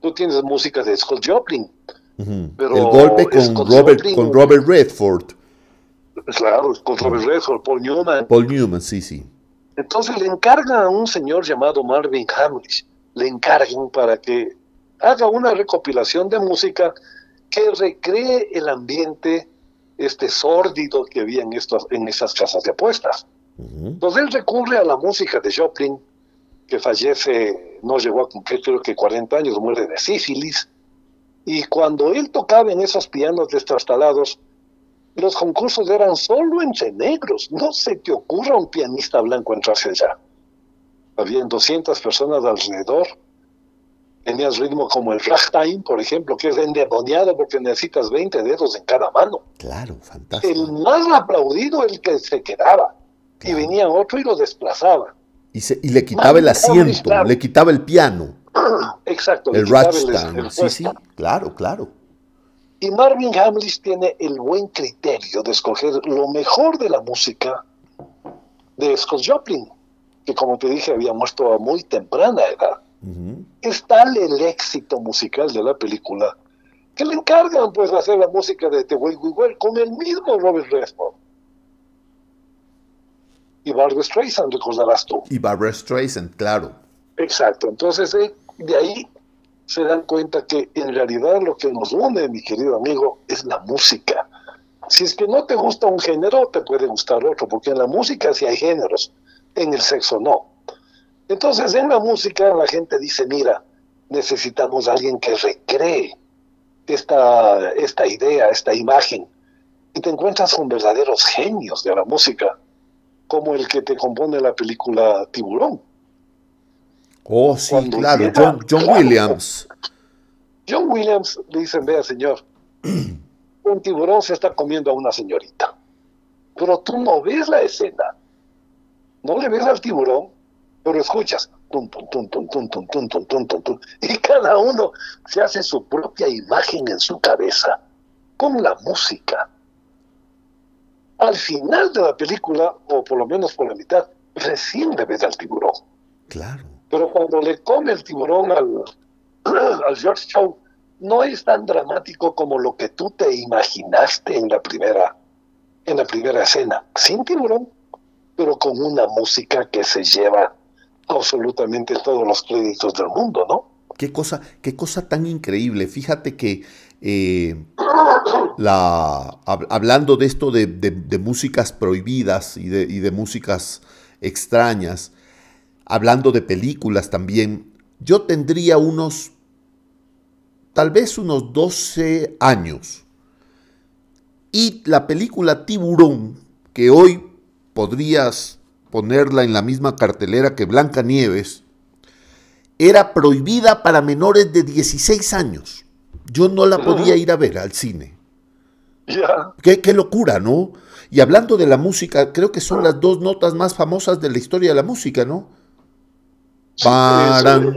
tú tienes música de Scott Joplin. pero el Golpe con Robert, con Robert Redford Claro, con Robert Redford, Paul Newman. Paul Newman, sí, sí. Entonces le encargan a un señor llamado Marvin Hamlish, le encargan para que haga una recopilación de música que recree el ambiente este sórdido que había en, estos, en esas casas de apuestas. Entonces él recurre a la música de Joplin, que fallece, no llegó a cumplir creo que 40 años, muere de sífilis, y cuando él tocaba en esos pianos destrastalados, los concursos eran solo entre negros. No se te ocurra un pianista blanco entrarse allá. Habían 200 personas alrededor. Tenías ritmo como el ragtime, por ejemplo, que es endemoniado porque necesitas 20 dedos en cada mano. Claro, fantástico. El más aplaudido, el que se quedaba. Y venía otro y lo desplazaba. Y, y le quitaba el asiento, le quitaba el piano. Exacto. El ragtime, sí, sí, claro, claro. Y Marvin Hamlish tiene el buen criterio de escoger lo mejor de la música de Scott Joplin, que como te dije había muerto a muy temprana edad. Es tal el éxito musical de la película que le encargan pues hacer la música de The Way We Were con el mismo Robert Redford. Y Barbara Streisand, recordarás tú. Y Barbara Streisand, claro. Exacto, entonces eh, de ahí se dan cuenta que en realidad lo que nos une, mi querido amigo, es la música. Si es que no te gusta un género, te puede gustar otro, porque en la música sí hay géneros, en el sexo no. Entonces en la música la gente dice, mira, necesitamos a alguien que recree esta, esta idea, esta imagen. Y te encuentras con verdaderos genios de la música, como el que te compone la película Tiburón Oh, sí, claro, John, Williams. John Williams le dicen, vea señor, un tiburón se está comiendo a una señorita, pero tú no ves la escena, no le ves al tiburón, pero escuchas, y cada uno se hace su propia imagen en su cabeza, con la música. Al final de la película, o por lo menos por la mitad, recién le ves al tiburón. Claro. Pero cuando le come el tiburón al, al George Show, no es tan dramático como lo que tú te imaginaste en la primera, en la primera escena. Sin tiburón, pero con una música que se lleva absolutamente todos los créditos del mundo, ¿no? Qué cosa, qué cosa tan increíble. Fíjate que eh, la, hablando de esto de, de, músicas prohibidas y de, y de músicas extrañas, hablando de películas también, yo tendría unos, tal vez unos 12 años. Y la película Tiburón, que hoy podrías ponerla en la misma cartelera que Blanca Nieves, era prohibida para menores de 16 años. Yo no la podía ir a ver al cine. Qué, qué, locura, ¿no? Y hablando de la música, creo que son las dos notas más famosas de la historia de la música, ¿no? Paran,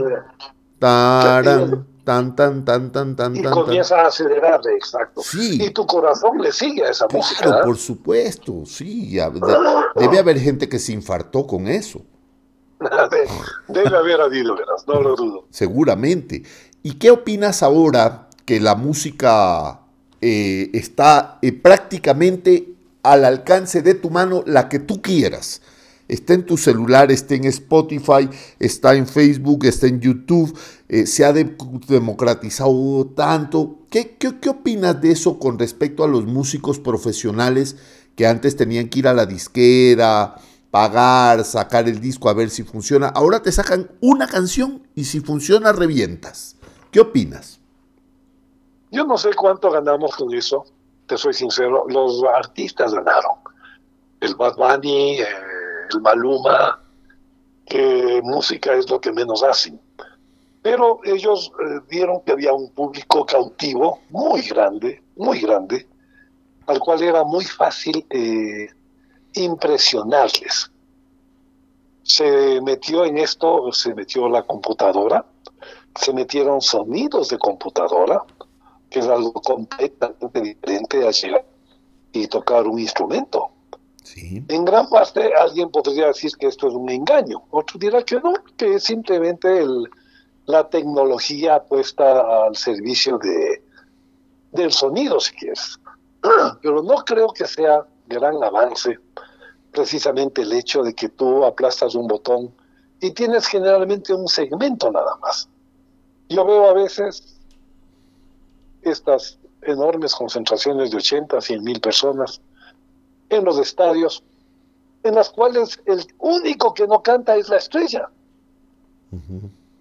taran, tan, tan, tan, tan, tan, y comienza a acelerar, exacto. Sí. Y tu corazón le sigue a esa música. ¿eh? por supuesto, sí. debe haber gente que se infartó con eso. debe, haber habido, no lo dudo. Seguramente. ¿Y qué opinas ahora que la música eh, está eh, prácticamente al alcance de tu mano, la que tú quieras? Está en tu celular, está en Spotify, está en Facebook, está en YouTube, eh, se ha democratizado tanto. ¿Qué, ¿Qué, opinas de eso con respecto a los músicos profesionales que antes tenían que ir a la disquera, pagar, sacar el disco a ver si funciona? Ahora te sacan una canción y si funciona revientas. ¿Qué opinas? Yo no sé cuánto ganamos con eso, te soy sincero. Los artistas ganaron. El Bad Bunny, eh, el Maluma, que música es lo que menos hacen. Pero ellos eh, vieron que había un público cautivo muy grande, muy grande, al cual era muy fácil eh, impresionarles. Se metió en esto, se metió la computadora, se metieron sonidos de computadora, que es algo completamente diferente a llegar y tocar un instrumento. En gran parte alguien podría decir que esto es un engaño, otro dirá que no, que es simplemente la tecnología puesta al servicio de, del sonido, si quieres. Pero no creo que sea gran avance precisamente el hecho de que tú aplastas un botón y tienes generalmente un segmento nada más. Yo veo a veces estas enormes concentraciones de 80, 100 mil personas en los estadios, en las cuales el único que no canta es la estrella.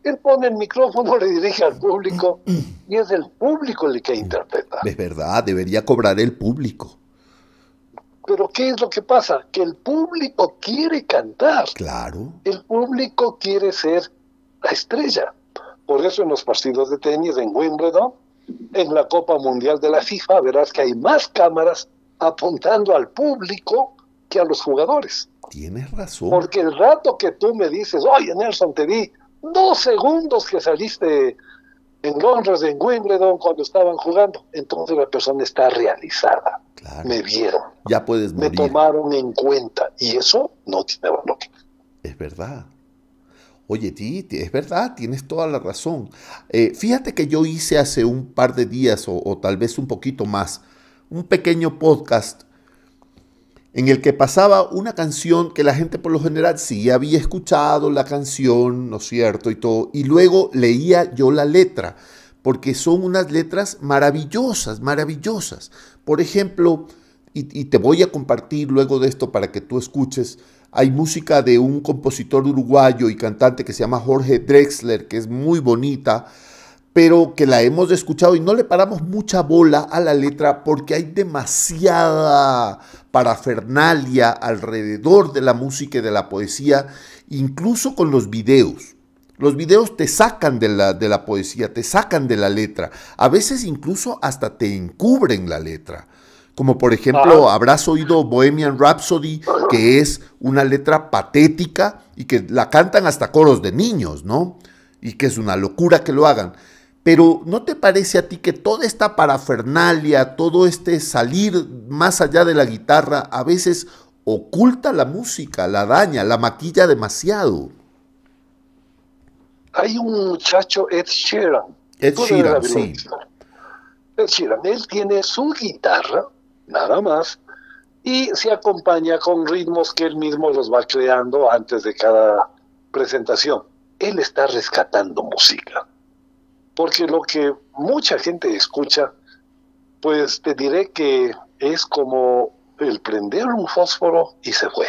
Él pone el micrófono, le dirige al público y es el público el que interpreta. Es verdad, debería cobrar el público. Pero ¿qué es lo que pasa? Que el público quiere cantar. Claro. El público quiere ser la estrella. Por eso en los partidos de tenis en Wimbledon, en la Copa Mundial de la FIFA, verás que hay más cámaras apuntando al público que a los jugadores. Tienes razón. Porque el rato que tú me dices, oye Nelson, te di dos segundos que saliste en Londres, en Wimbledon, cuando estaban jugando, entonces la persona está realizada. Me vieron. Ya puedes morir. Me tomaron en cuenta. Y eso no tiene valor. Es verdad. Oye, ti, es verdad, tienes toda la razón. Eh, fíjate que yo hice hace un par de días o, o tal vez un poquito más un pequeño podcast en el que pasaba una canción que la gente por lo general sí había escuchado la canción, ¿no es cierto? Y todo, y luego leía yo la letra, porque son unas letras maravillosas, maravillosas. Por ejemplo, y, te voy a compartir luego de esto para que tú escuches, hay música de un compositor uruguayo y cantante que se llama Jorge Drexler, que es muy bonita, pero que la hemos escuchado y no le paramos mucha bola a la letra porque hay demasiada parafernalia alrededor de la música y de la poesía, incluso con los videos. Los videos te sacan de la, de la poesía, te sacan de la letra, a veces incluso hasta te encubren la letra. Como por ejemplo, habrás oído Bohemian Rhapsody, que es una letra patética y que la cantan hasta coros de niños, ¿no? Y que es una locura que lo hagan. Pero ¿no te parece a ti que toda esta parafernalia, todo este salir más allá de la guitarra, a veces oculta la música, la daña, la maquilla demasiado? Hay un muchacho, Ed Sheeran. Ed Sheeran, sí. Ed Sheeran, él tiene su guitarra, nada más, y se acompaña con ritmos que él mismo los va creando antes de cada presentación. Él está rescatando música porque lo que mucha gente escucha, pues te diré que es como el prender un fósforo y se fue.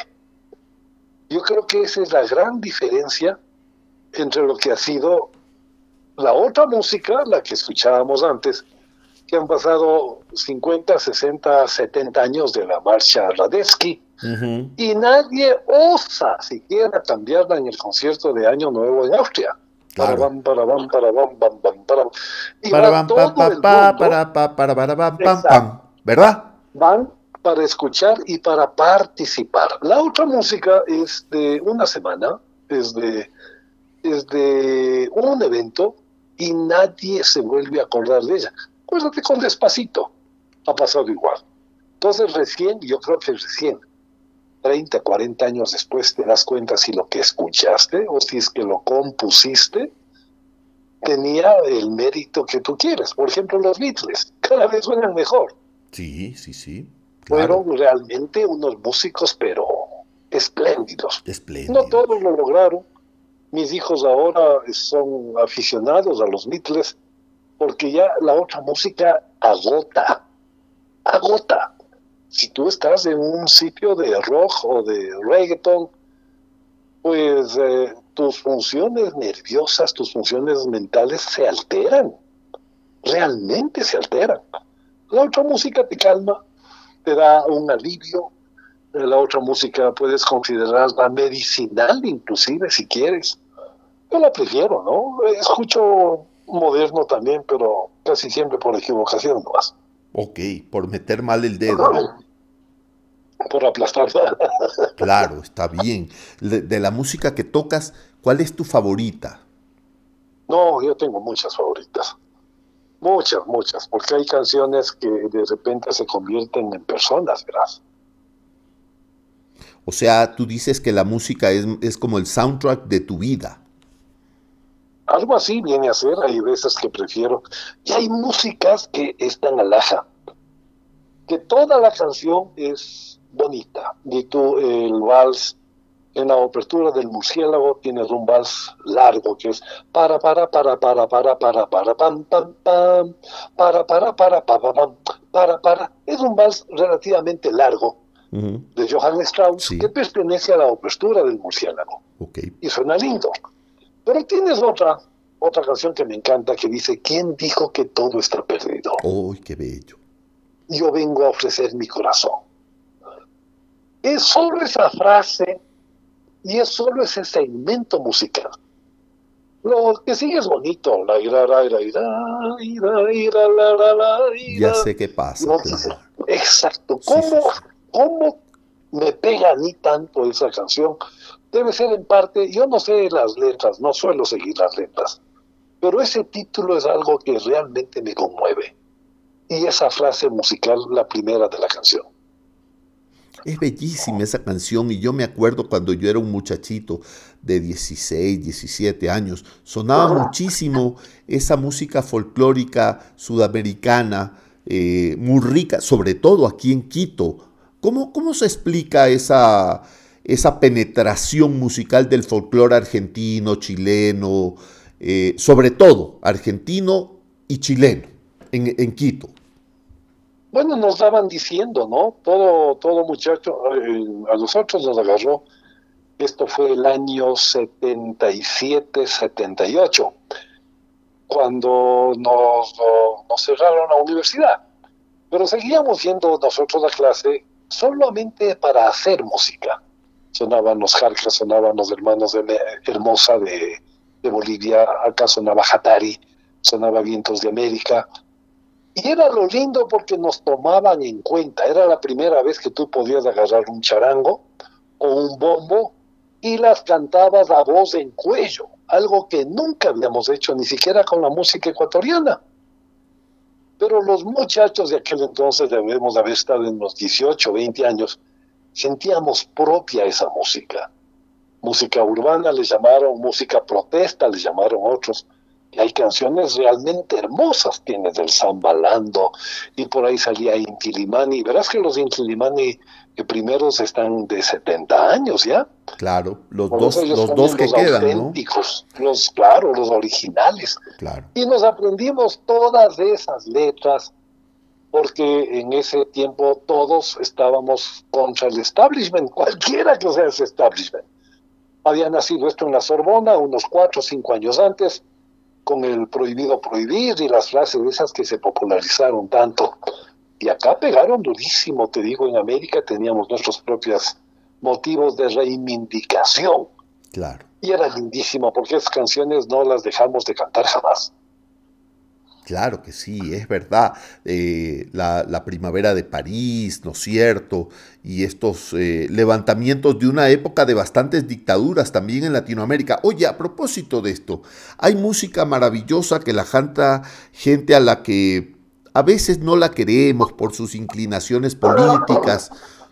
Yo creo que esa es la gran diferencia entre lo que ha sido la otra música, la que escuchábamos antes, que han pasado 50, 60, 70 años de la marcha Radetsky, y nadie osa siquiera cambiarla en el concierto de Año Nuevo en Austria. Para Y bam, pam, pam, ¿verdad? Van para escuchar y para participar. La otra música es de una semana, es de, es de un evento y nadie se vuelve a acordar de ella. Acuérdate con Despacito, ha pasado igual. Entonces recién, yo creo que recién, 30, 40 años después te das cuenta si lo que escuchaste o si es que lo compusiste tenía el mérito que tú quieres. Por ejemplo, los Beatles cada vez suenan mejor. Sí, sí, sí. Fueron realmente unos músicos, pero espléndidos. Espléndidos. No todos lo lograron. Mis hijos ahora son aficionados a los Beatles porque ya la otra música agota, agota si tú estás en un sitio de rock o de reggaeton, pues eh, tus funciones nerviosas, tus funciones mentales se alteran, realmente se alteran. La otra música te calma, te da un alivio, la otra música puedes considerarla medicinal inclusive si quieres. Yo la prefiero, ¿no? Escucho moderno también, pero casi siempre por equivocación más. Ok, por meter mal el dedo. Por aplastar. Claro, está bien. De, la música que tocas, ¿cuál es tu favorita? No, yo tengo muchas favoritas. Muchas, muchas, porque hay canciones que de repente se convierten en personas, ¿verdad? O sea, tú dices que la música es, es como el soundtrack de tu vida. Algo así viene a ser, hay veces que prefiero. Y hay músicas que están alaja, que toda la canción es bonita. Y tú, el vals, en la apertura del murciélago tienes un vals largo que es para, para, para, para, para, para, para, pam, pam, pam, para, para, para, para, pam, para, para. Es un vals relativamente largo de Johann Strauss que pertenece a la apertura del murciélago. Y suena lindo. Pero tienes otra, otra canción que me encanta que dice, ¿quién dijo que todo está perdido? ¡Uy, qué bello! Yo vengo a ofrecer mi corazón. Es solo esa frase y es solo ese segmento musical. Lo que sigue es bonito. Ya sé qué pasa. exacto. ¿Cómo, ¿Cómo me pega a mí tanto esa canción? Debe ser en parte, yo no sé las letras, no suelo seguir las letras, pero ese título es algo que realmente me conmueve. Y esa frase musical, la primera de la canción. Es bellísima esa canción y yo me acuerdo cuando yo era un muchachito de 16, 17 años, sonaba muchísimo esa música folclórica sudamericana, eh, muy rica, sobre todo aquí en Quito. ¿Cómo, cómo se explica esa, esa penetración musical del folclore argentino, chileno, eh, sobre todo argentino y chileno en Quito? Bueno, nos daban diciendo, ¿no? Todo, todo muchacho, eh, a nosotros nos agarró, esto fue el año 77, 78, cuando nos, nos cerraron la universidad. Pero seguíamos yendo nosotros a clase solamente para hacer música. Sonaban los Jarcas, sonaban los hermanos de Hermosa de, Bolivia, acá sonaba Hatari, sonaba Vientos de América, y era lo lindo porque nos tomaban en cuenta. Era la primera vez que tú podías agarrar un charango o un bombo y las cantabas a voz en cuello, algo que nunca habíamos hecho, ni siquiera con la música ecuatoriana. Pero los muchachos de aquel entonces, debemos haber estado en los 18, 20 años, sentíamos propia esa música. Música urbana le llamaron, música protesta le llamaron otros y hay canciones realmente hermosas, tienes del Zambalando, y por ahí salía Intilimani. Verás que los Intilimani que primeros están de 70 años ya. Claro, los dos, los dos que quedan, auténticos, Los, claro, los originales. Claro. Y nos aprendimos todas esas letras, porque en ese tiempo todos estábamos contra el establishment, cualquiera que sea ese establishment. Había nacido esto en la Sorbona unos cuatro o cinco años antes, con el prohibido prohibir y las frases esas que se popularizaron tanto. Y acá pegaron durísimo, te digo, en América teníamos nuestros propios motivos de reivindicación. Claro. Y era lindísimo porque esas canciones no las dejamos de cantar jamás. Claro que sí, es verdad. Eh, la, primavera de París, ¿no es cierto? Y estos eh, levantamientos de una época de bastantes dictaduras también en Latinoamérica. Oye, a propósito de esto, hay música maravillosa que la canta gente a la que a veces no la queremos por sus inclinaciones políticas,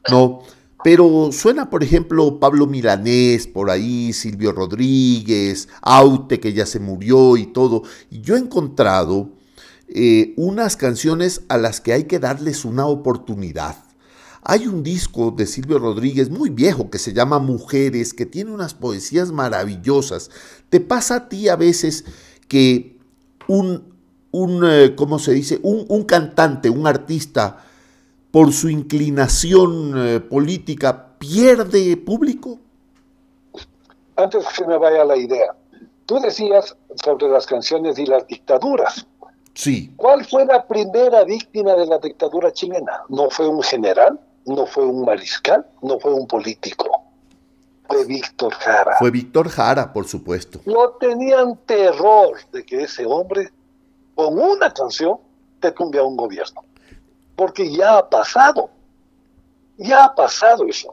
¿no? Pero suena, por ejemplo, Pablo Milanés por ahí, Silvio Rodríguez, Aute, que ya se murió y todo. Yo he encontrado eh, unas canciones a las que hay que darles una oportunidad. Hay un disco de Silvio Rodríguez muy viejo que se llama Mujeres, que tiene unas poesías maravillosas. ¿Te pasa a ti a veces que un, un eh, ¿cómo se dice? Un, cantante, un artista, por su inclinación eh, política, pierde público? Antes que se me vaya la idea, tú decías sobre las canciones y las dictaduras. Sí. ¿Cuál fue la primera víctima de la dictadura chilena? No fue un general, no fue un mariscal, no fue un político. Fue Víctor Jara. Fue Víctor Jara, por supuesto. No tenían terror de que ese hombre, con una canción, te tumbe a un gobierno. Porque ya ha pasado. Ya ha pasado eso.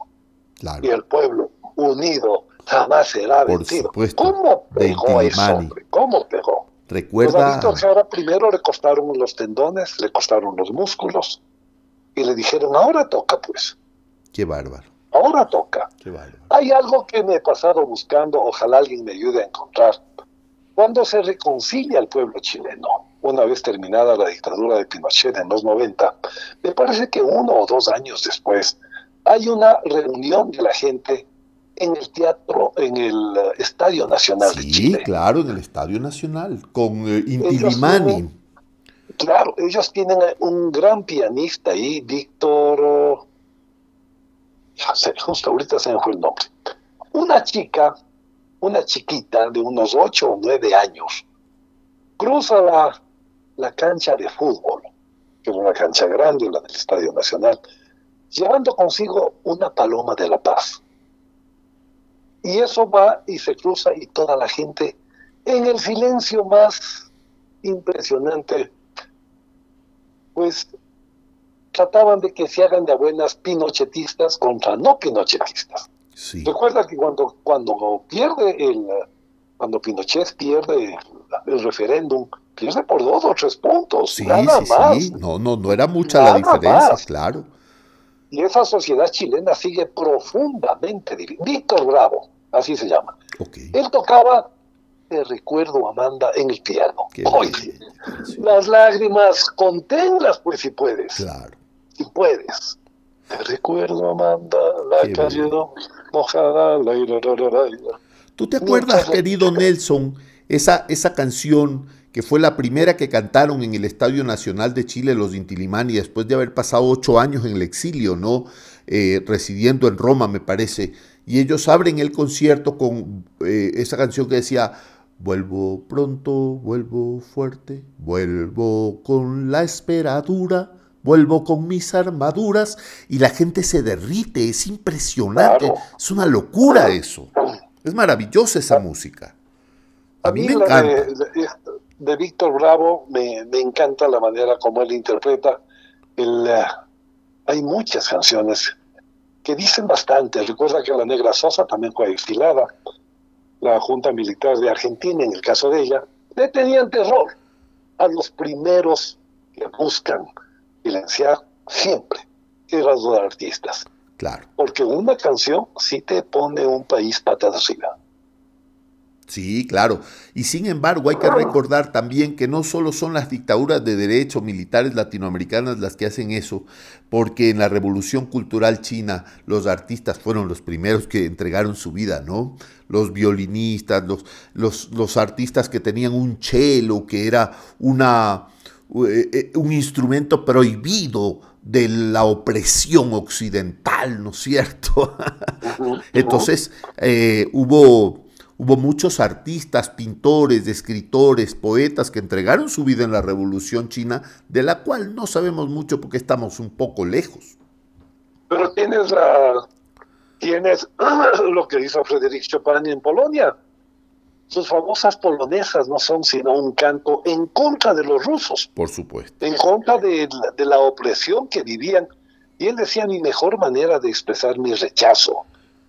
Y el pueblo unido jamás será vencido. ¿Cómo pegó eso, hombre? ¿Cómo pegó? Recuerda. Pues a primero le costaron los tendones, le costaron los músculos y le dijeron, ahora toca pues. Qué bárbaro. Ahora toca. Qué bárbaro. Hay algo que me he pasado buscando, ojalá alguien me ayude a encontrar. Cuando se reconcilia el pueblo chileno, una vez terminada la dictadura de Pinochet en los 90, me parece que uno o dos años después, hay una reunión de la gente en el teatro, en el eh, Estadio Nacional de Chile. Sí, claro, en el Estadio Nacional, con eh, Inti Claro, ellos tienen un gran pianista ahí, Víctor, justo ahorita se me fue el nombre. Una chica, una chiquita de unos ocho o nueve años, cruza la, la cancha de fútbol, que es una cancha grande, la del Estadio Nacional, llevando consigo una paloma de la paz. Y eso va y se cruza y toda la gente en el silencio más impresionante, pues trataban de que se hagan de buenas pinochetistas contra no pinochetistas. Recuerda que cuando, cuando pierde el, cuando Pinochet pierde el referéndum, por dos o tres puntos, nada más. No, no, no era mucha la diferencia, claro. Y esa sociedad chilena sigue profundamente dividida. Víctor Bravo, así se llama. Él tocaba, te recuerdo, Amanda, en el piano. Oye, las lágrimas, conténlas pues si puedes. Claro. Si puedes. Te recuerdo, Amanda, la calle mojada. ¿Tú te acuerdas, querido Nelson, esa, esa canción que fue la primera que cantaron en el Estadio Nacional de Chile los Intilimani, después de haber pasado ocho años en el exilio, ¿no? Eh, residiendo en Roma, me parece. Y ellos abren el concierto con eh, esa canción que decía, vuelvo pronto, vuelvo fuerte, vuelvo con la esperadura, vuelvo con mis armaduras, y la gente se derrite, es impresionante, es una locura eso. Es maravillosa esa música. A, mí, me encanta de Víctor Bravo me, encanta la manera como él interpreta. El, eh, hay muchas canciones que dicen bastante. Recuerda que la Negra Sosa también fue exilada. La Junta Militar de Argentina, en el caso de ella, le tenían terror a los primeros que buscan silenciar siempre, eran los artistas. Claro. Porque una canción sí te pone un país patas arriba. Sí, claro. Y sin embargo hay que recordar también que no solo son las dictaduras de derecho militares latinoamericanas las que hacen eso, porque en la revolución cultural china los artistas fueron los primeros que entregaron su vida, ¿no? Los violinistas, los, los, los artistas que tenían un cello, que era una, eh, eh, un instrumento prohibido de la opresión occidental, ¿no es cierto? Entonces eh, hubo Hubo muchos artistas, pintores, escritores, poetas que entregaron su vida en la Revolución China, de la cual no sabemos mucho porque estamos un poco lejos. Pero tienes la tienes lo que hizo Frédéric Chopin en Polonia. Sus famosas polonesas no son sino un canto en contra de los rusos. Por supuesto. En contra de de la opresión que vivían. Y él decía, mi mejor manera de expresar mi rechazo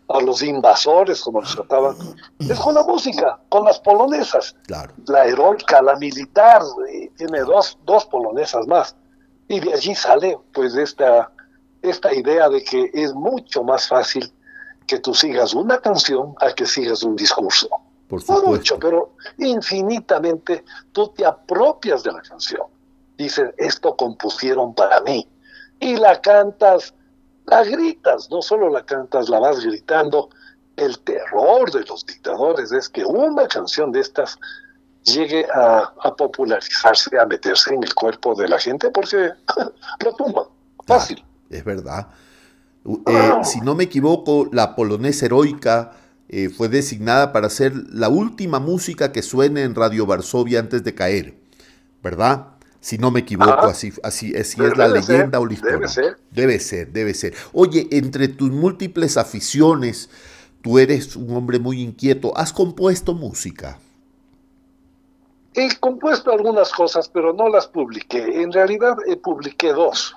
a los invasores, como los trataban, es con la música, con las polonesas. La heroica, la militar, tiene dos, dos polonesas más. Y de allí sale pues esta, esta idea de que es mucho más fácil que tú sigas una canción a que sigas un discurso. Por supuesto. mucho, pero infinitamente tú te apropias de la canción. Dices, esto compusieron para mí. Y la cantas la gritas, no solo la cantas, la vas gritando. El terror de los dictadores es que una canción de estas llegue a, popularizarse, a meterse en el cuerpo de la gente porque lo tumban. Fácil. es verdad. Eh, si no me equivoco, la polonesa heroica eh, fue designada para ser la última música que suene en Radio Varsovia antes de caer, ¿verdad? Si no me equivoco, así, así, es la leyenda o la historia. Debe ser. Debe ser, debe ser. Oye, entre tus múltiples aficiones, tú eres un hombre muy inquieto. ¿Has compuesto música? He compuesto algunas cosas, pero no las publiqué. En realidad eh, publiqué dos.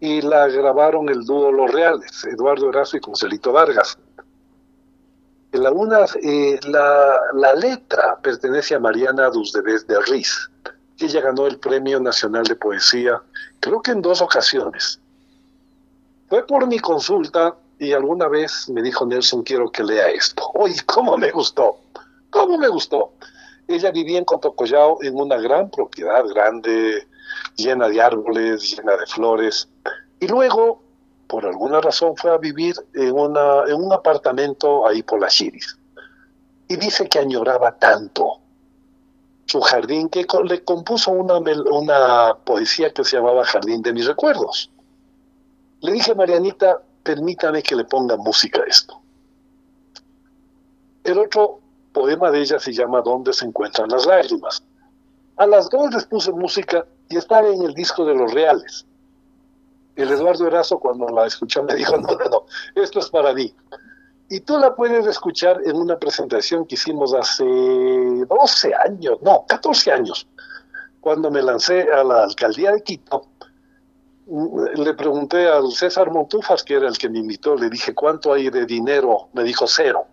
Y la grabaron el dúo Los Reales, Eduardo Erazo y Concelito Vargas. La, una, eh, la, la, letra pertenece a Mariana Dusdebes de Riz ella ganó el Premio Nacional de Poesía, creo que en dos ocasiones. Fue por mi consulta y alguna vez me dijo Nelson, quiero que lea esto. Oye, ¿cómo me gustó? ¿Cómo me gustó? Ella vivía en Cotocollao en una gran propiedad grande, llena de árboles, llena de flores. Y luego, por alguna razón, fue a vivir en, una, en un apartamento ahí por las Chiris. Y dice que añoraba tanto su jardín que le compuso una, una poesía que se llamaba Jardín de mis recuerdos. Le dije, Marianita, permítame que le ponga música a esto. El otro poema de ella se llama ¿Dónde se encuentran las lágrimas? A las dos les puse música y está en el disco de los reales. El Eduardo Erazo cuando la escuchó me dijo, no, no, no, esto es para mí. Y tú la puedes escuchar en una presentación que hicimos hace 12 años, no, 14 años, cuando me lancé a la alcaldía de Quito. Le pregunté al César Montufas, que era el que me invitó, le dije, ¿cuánto hay de dinero? Me dijo, cero.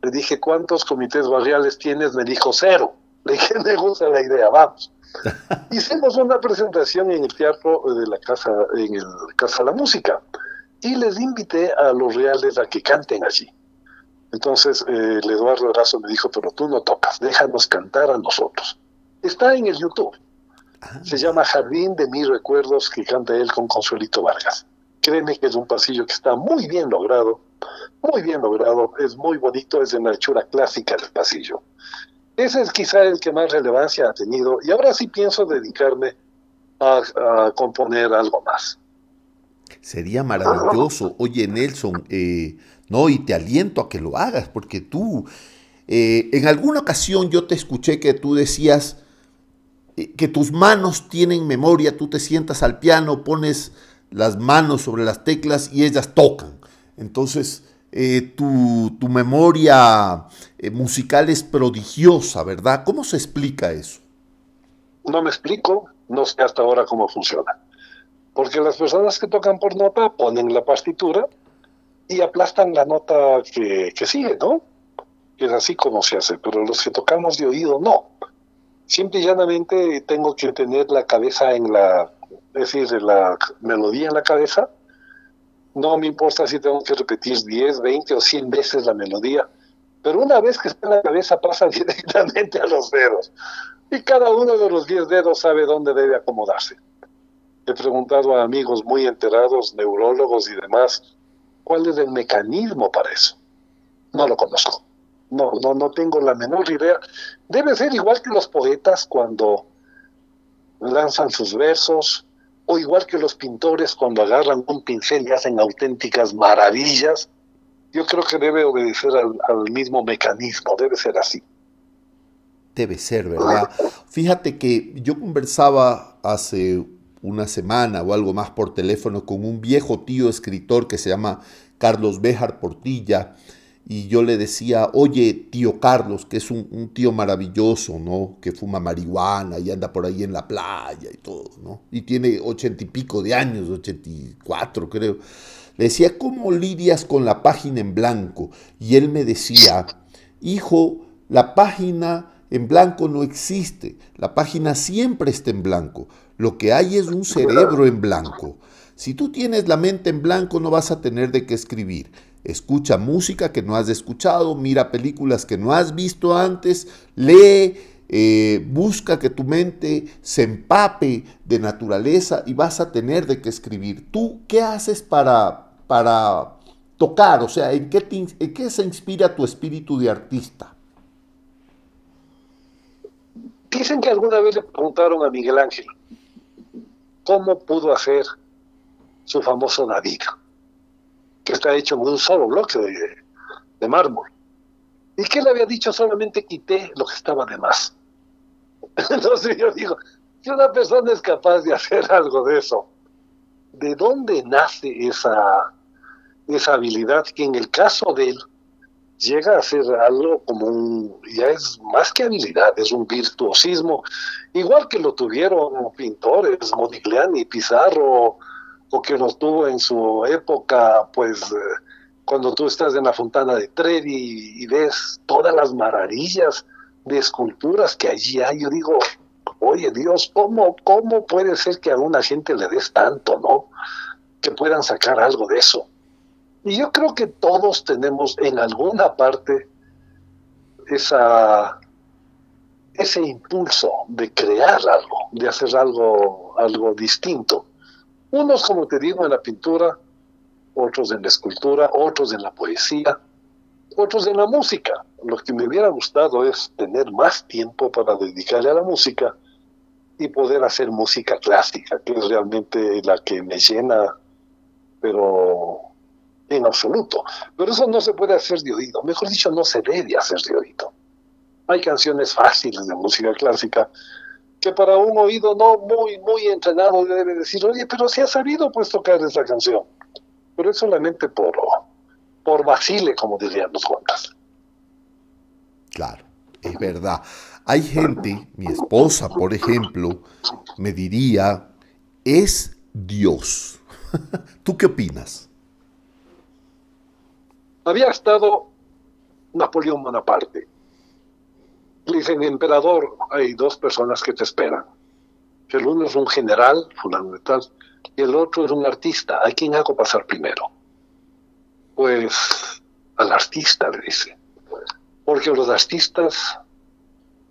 Le dije, ¿cuántos comités barriales tienes? Me dijo, cero. Le dije, me gusta la idea, vamos. Hicimos una presentación en el teatro de la casa, en el Casa de la Música, y les invité a los reales a que canten allí. Entonces eh, el Eduardo Erazo me dijo, pero tú no tocas, déjanos cantar a nosotros. Está en el YouTube. Ah. Se llama Jardín de mis recuerdos que canta él con Consuelito Vargas. Créeme que es un pasillo que está muy bien logrado, muy bien logrado, es muy bonito, es de una hechura clásica del pasillo. Ese es quizá el que más relevancia ha tenido y ahora sí pienso dedicarme a, componer algo más. Sería maravilloso. Oye, Nelson, eh, no, y te aliento a que lo hagas, porque tú, eh, en alguna ocasión yo te escuché que tú decías eh, que tus manos tienen memoria, tú te sientas al piano, pones las manos sobre las teclas y ellas tocan. Entonces, eh, tu, memoria musical es prodigiosa, ¿verdad? ¿Cómo se explica eso? No me explico, no sé hasta ahora cómo funciona. Porque las personas que tocan por nota ponen la partitura y aplastan la nota que, sigue, ¿no? Es así como se hace, pero los que tocamos de oído no. Simple y llanamente tengo que tener la cabeza en la, es decir, la melodía en la cabeza no me importa si tengo que repetir 10, 20 o 100 veces la melodía, pero una vez que está en la cabeza pasa directamente a los dedos. Y cada uno de los 10 dedos sabe dónde debe acomodarse. He preguntado a amigos muy enterados, neurólogos y demás, cuál es el mecanismo para eso. No lo conozco. No, no, no tengo la menor idea. Debe ser igual que los poetas cuando lanzan sus versos, o igual que los pintores cuando agarran un pincel y hacen auténticas maravillas, yo creo que debe obedecer al, mismo mecanismo, debe ser así. Debe ser, ¿verdad? Fíjate que yo conversaba hace una semana o algo más por teléfono con un viejo tío escritor que se llama Carlos Béjar Portilla, y yo le decía, oye, tío Carlos, que es un, tío maravilloso, ¿no? Que fuma marihuana y anda por ahí en la playa y todo, ¿no? Y tiene ochenta y pico de años, ochenta y cuatro creo. Le decía, ¿cómo lidias con la página en blanco? Y él me decía, hijo, la página en blanco no existe, la página siempre está en blanco. Lo que hay es un cerebro en blanco. Si tú tienes la mente en blanco no vas a tener de qué escribir escucha música que no has escuchado, mira películas que no has visto antes, lee, eh, busca que tu mente se empape de naturaleza y vas a tener de qué escribir. ¿Tú qué haces para, para tocar? O sea, ¿en qué, ¿en qué se inspira tu espíritu de artista? Dicen que alguna vez le preguntaron a Miguel Ángel cómo pudo hacer su famoso David que está hecho en un solo bloque de, mármol. Y que él había dicho solamente quité lo que estaba de más. Entonces yo digo, si una persona es capaz de hacer algo de eso, ¿de dónde nace esa, esa habilidad que en el caso de él llega a ser algo como un, ya es más que habilidad, es un virtuosismo, igual que lo tuvieron pintores, Modigliani, Pizarro, o que nos tuvo en su época, pues eh, cuando tú estás en la Fontana de Trevi y, ves todas las maravillas de esculturas que allí hay, yo digo, oye Dios, ¿cómo, cómo puede ser que a una gente le des tanto, no? Que puedan sacar algo de eso. Y yo creo que todos tenemos en alguna parte esa ese impulso de crear algo, de hacer algo, algo distinto. Unos, como te digo, en la pintura otros en la escultura, otros en la poesía, otros en la música. Lo que me hubiera gustado es tener más tiempo para dedicarle a la música y poder hacer música clásica, que es realmente la que me llena, pero en absoluto. Pero eso no se puede hacer de oído, mejor dicho, no se debe hacer de oído. Hay canciones fáciles de música clásica que para un oído no muy, muy entrenado debe decir, oye, pero si ha sabido pues tocar esa canción. Pero es solamente por, por vacile, como dirían los cuantas. Claro, es verdad. Hay gente, mi esposa, por ejemplo, me diría, es Dios. ¿Tú qué opinas? Había estado Napoleón Bonaparte. Le dicen, emperador, hay dos personas que te esperan. El uno es un general, fundamental, y el otro es un artista. ¿A quién hago pasar primero? Pues al artista, le dice. Porque los artistas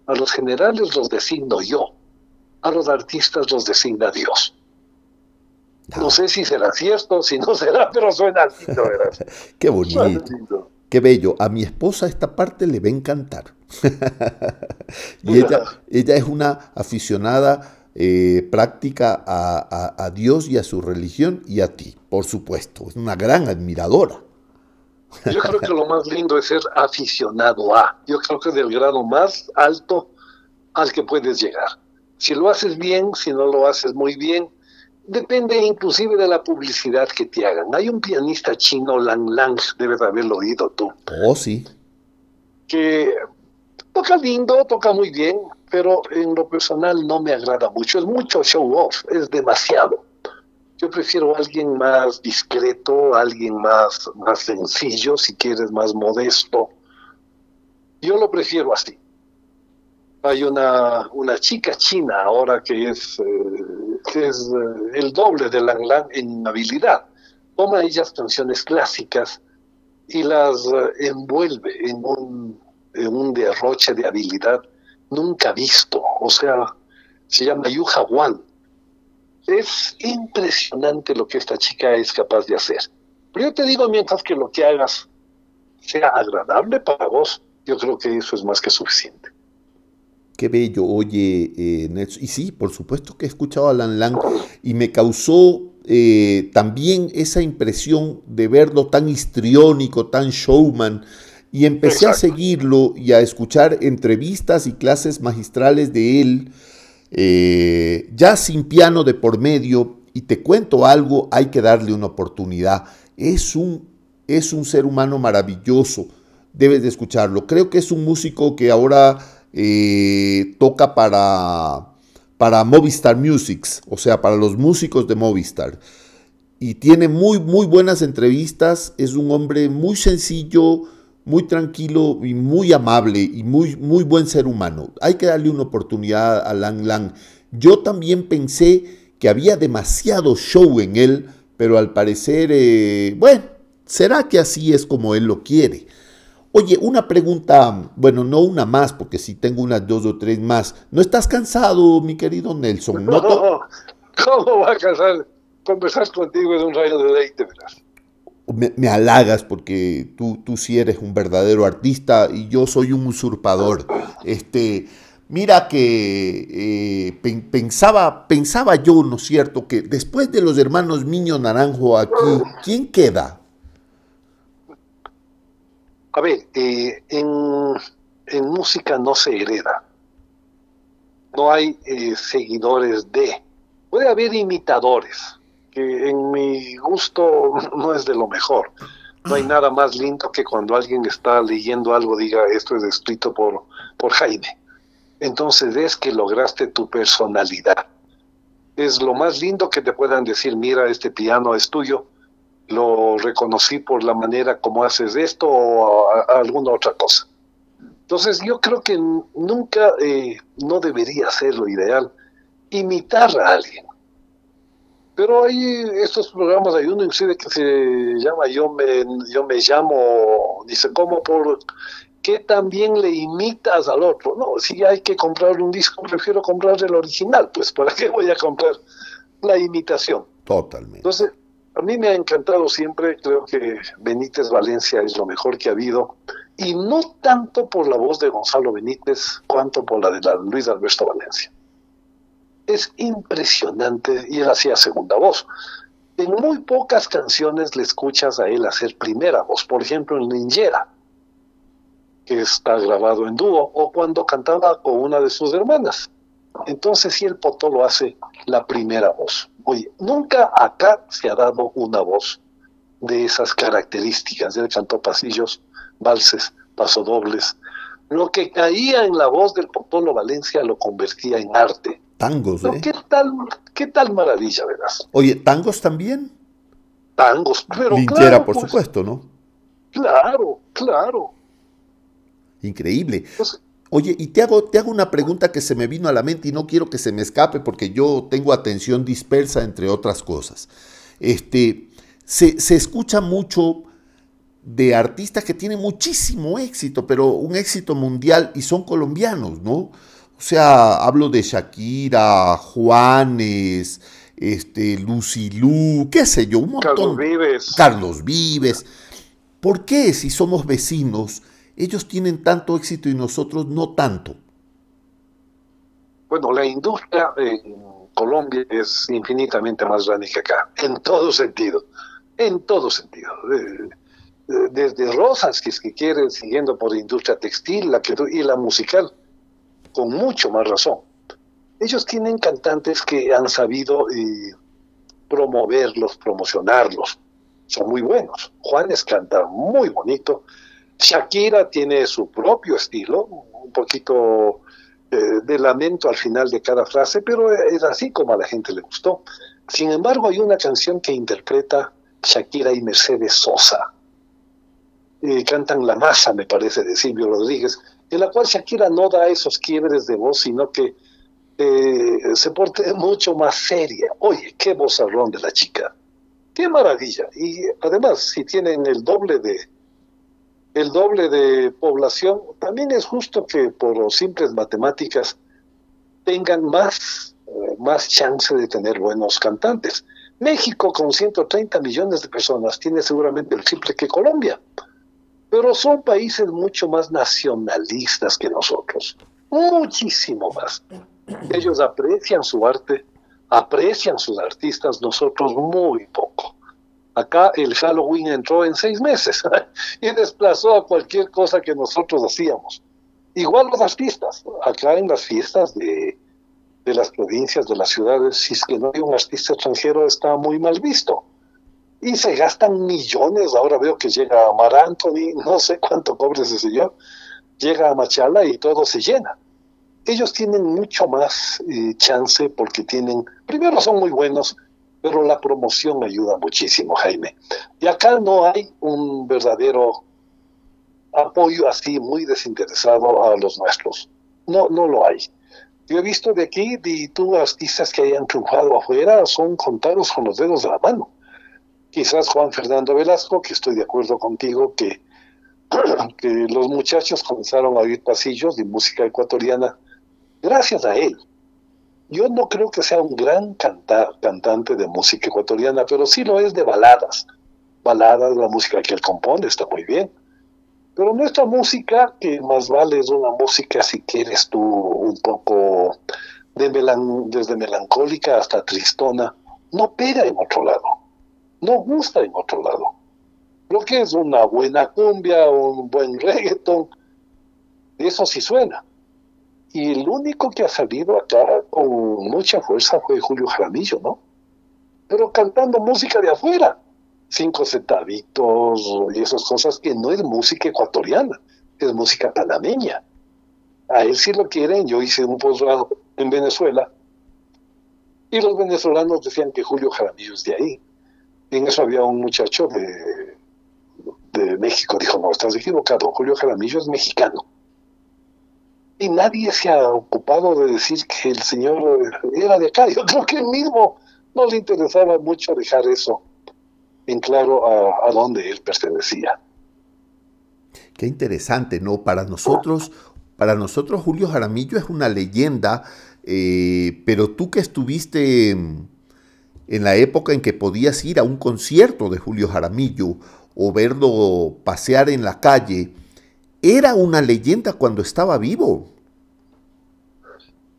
a los generales los designo yo, a los artistas los designa Dios. No sé si será cierto, si no será, pero suena lindo, ¿verdad? Qué bonito. Qué bello. A mi esposa esta parte le va a encantar. y ella, ella es una aficionada eh, práctica a, a, Dios y a su religión y a ti, por supuesto. Es una gran admiradora. Yo creo que lo más lindo es ser aficionado a. Yo creo que es del grado más alto al que puedes llegar. Si lo haces bien, si no lo haces muy bien, depende inclusive de la publicidad que te hagan. Hay un pianista chino, Lang Lang, debes haberlo oído tú. Oh, sí. Que toca lindo, toca muy bien, pero en lo personal no me agrada mucho. Es mucho show off, es demasiado. Yo prefiero a alguien más discreto, alguien más, más sencillo, si quieres, más modesto. Yo lo prefiero así. Hay una, una chica china ahora que es, eh, que es eh, el doble de Lang Lang en habilidad. Toma ellas canciones clásicas y las eh, envuelve en un, en un derroche de habilidad nunca visto. O sea, se llama Yuja Wan es impresionante lo que esta chica es capaz de hacer. Pero yo te digo, mientras que lo que hagas sea agradable para vos, yo creo que eso es más que suficiente. Qué bello, oye, eh, Nelson. Y sí, por supuesto que he escuchado a Lan Lang y me causó eh, también esa impresión de verlo tan histriónico, tan showman. Y empecé a seguirlo y a escuchar entrevistas y clases magistrales de él eh, ya sin piano de por medio, y te cuento algo, hay que darle una oportunidad. Es un, es un ser humano maravilloso, debes de escucharlo. Creo que es un músico que ahora eh, toca para, para Movistar Musics, o sea, para los músicos de Movistar. Y tiene muy, muy buenas entrevistas, es un hombre muy sencillo, muy tranquilo y muy amable y muy, muy buen ser humano. Hay que darle una oportunidad a Lang Lang. Yo también pensé que había demasiado show en él, pero al parecer, eh, bueno, será que así es como él lo quiere. Oye, una pregunta, bueno, no una más, porque si tengo unas dos o tres más. ¿No estás cansado, mi querido Nelson? No, ¿Cómo va a cansar? Conversar contigo es un rayo de leite, ¿verdad? me, halagas porque tú, tú sí eres un verdadero artista y yo soy un usurpador. Este, mira que eh, pensaba, pensaba yo, ¿no es cierto?, que después de los hermanos Miño Naranjo aquí, ¿quién queda? A ver, eh, en, en, música no se hereda. No hay eh, seguidores de. Puede haber imitadores que en mi gusto no es de lo mejor. No hay nada más lindo que cuando alguien está leyendo algo diga esto es escrito por, por Jaime. Entonces es que lograste tu personalidad. Es lo más lindo que te puedan decir, mira, este piano es tuyo, lo reconocí por la manera como haces esto o alguna otra cosa. Entonces yo creo que nunca, eh, no debería ser lo ideal, imitar a alguien pero hay estos programas, hay uno inclusive que se llama Yo me, yo me llamo, dice, ¿cómo por qué también le imitas al otro? No, si hay que comprar un disco, prefiero comprar el original, pues ¿para qué voy a comprar la imitación? Totalmente. Entonces, A mí me ha encantado siempre, creo que Benítez Valencia es lo mejor que ha habido, y no tanto por la voz de Gonzalo Benítez, cuanto por la de Luis Alberto Valencia. Es impresionante, y él hacía segunda voz. En muy pocas canciones le escuchas a él hacer primera voz, por ejemplo en Ninjera, que está grabado en dúo, o cuando cantaba con una de sus hermanas. Entonces sí el Potó lo hace la primera voz. Oye, nunca acá se ha dado una voz de esas características. Él cantó pasillos, valses, pasodobles. Lo que caía en la voz del Potolo Valencia lo convertía en arte. Tangos, ¿eh? ¿Qué tal, qué tal maravilla, verás? Oye, ¿tangos también? Tangos, pero Linchera, por pues. supuesto, ¿no? Claro, claro. Increíble. Pues, Oye, y te hago, te hago una pregunta que se me vino a la mente y no quiero que se me escape porque yo tengo atención dispersa, entre otras cosas. Este, se, se escucha mucho de artistas que tienen muchísimo éxito, pero un éxito mundial y son colombianos, ¿no? O sea, hablo de Shakira, Juanes, este, Lucilú, qué sé yo, un montón. Carlos Vives. Carlos Vives. ¿Por qué si somos vecinos? Ellos tienen tanto éxito y nosotros no tanto? Bueno, la industria en Colombia es infinitamente más grande que acá, en todo sentido, en todo sentido. Desde Rosas, que es que quiere, siguiendo por la industria textil la que, y la musical, con mucho más razón. Ellos tienen cantantes que han sabido eh, promoverlos, promocionarlos. Son muy buenos. Juanes canta muy bonito Shakira tiene su propio estilo, un poquito eh, de lamento al final de cada frase, pero es así como a la gente le gustó. Sin embargo, hay una canción que interpreta Shakira y Mercedes Sosa. cantan La Masa, me parece, de Silvio Rodríguez, en la cual Shakira no da esos quiebres de voz, sino que eh, se porte mucho más seria. Oye, qué vozarrón de la chica. Qué maravilla. Y además, si tienen el doble de, el doble de población, también es justo que por simples matemáticas tengan más, eh, más chance de tener buenos cantantes. México con 130 millones de personas tiene seguramente el triple que Colombia, pero son países mucho más nacionalistas que nosotros, muchísimo más. Ellos aprecian su arte, aprecian sus artistas, nosotros muy poco. Acá el Halloween entró en seis meses y desplazó a cualquier cosa que nosotros hacíamos. Igual los artistas. Acá en las fiestas de, de las provincias, de las ciudades, si es que no hay un artista extranjero, está muy mal visto. Y se gastan millones. Ahora veo que llega a Mar Anthony, no sé cuánto cobre ese señor. Llega a Machala y todo se llena. Ellos tienen mucho más eh, chance porque tienen, primero son muy buenos, pero la promoción ayuda muchísimo, Jaime. Y acá no hay un verdadero apoyo así muy desinteresado a los nuestros. No, no lo hay. Yo he visto de aquí, y tú artistas que hayan triunfado afuera son contados con los dedos de la mano. Quizás Juan Fernando Velasco, que estoy de acuerdo contigo, que, que los muchachos comenzaron a oír pasillos de música ecuatoriana gracias a él. Yo no creo que sea un gran cantante de música ecuatoriana, pero sí lo es de baladas. Baladas, la música que él compone está muy bien. Pero nuestra música, que más vale es una música, si quieres tú, un poco de desde melancólica hasta tristona, no pega en otro lado, no gusta en otro lado. Lo que es una buena cumbia un buen reggaeton, eso sí suena. Y el único que ha salido acá con mucha fuerza fue Julio Jaramillo, ¿no? Pero cantando música de afuera, cinco centavitos y esas cosas que no es música ecuatoriana, es música panameña. A él sí lo quieren, yo hice un posgrado en Venezuela y los venezolanos decían que Julio Jaramillo es de ahí. En eso había un muchacho de, de México, dijo, no, estás equivocado, Julio Jaramillo es mexicano y nadie se ha ocupado de decir que el señor era de acá. Yo creo que él mismo no le interesaba mucho dejar eso en claro a, dónde él pertenecía. Qué interesante, ¿no? Para nosotros, para nosotros Julio Jaramillo es una leyenda, eh, pero tú que estuviste en la época en que podías ir a un concierto de Julio Jaramillo o verlo pasear en la calle, era una leyenda cuando estaba vivo.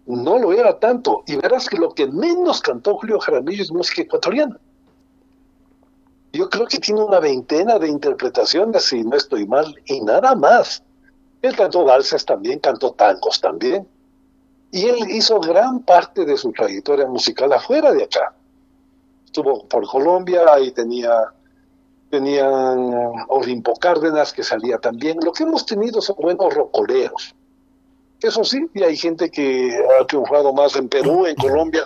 No lo era tanto. Y verás que lo que menos cantó Julio Jaramillo es música ecuatoriana. Yo creo que tiene una veintena de interpretaciones, si no estoy mal, y nada más. Él cantó valses también, cantó tangos también. Y él hizo gran parte de su trayectoria musical afuera de acá. Estuvo por Colombia y tenía tenían Olimpo Cárdenas que salía también. Lo que hemos tenido son buenos rocoleros. Eso sí, y hay gente que ha triunfado más en Perú, en Colombia,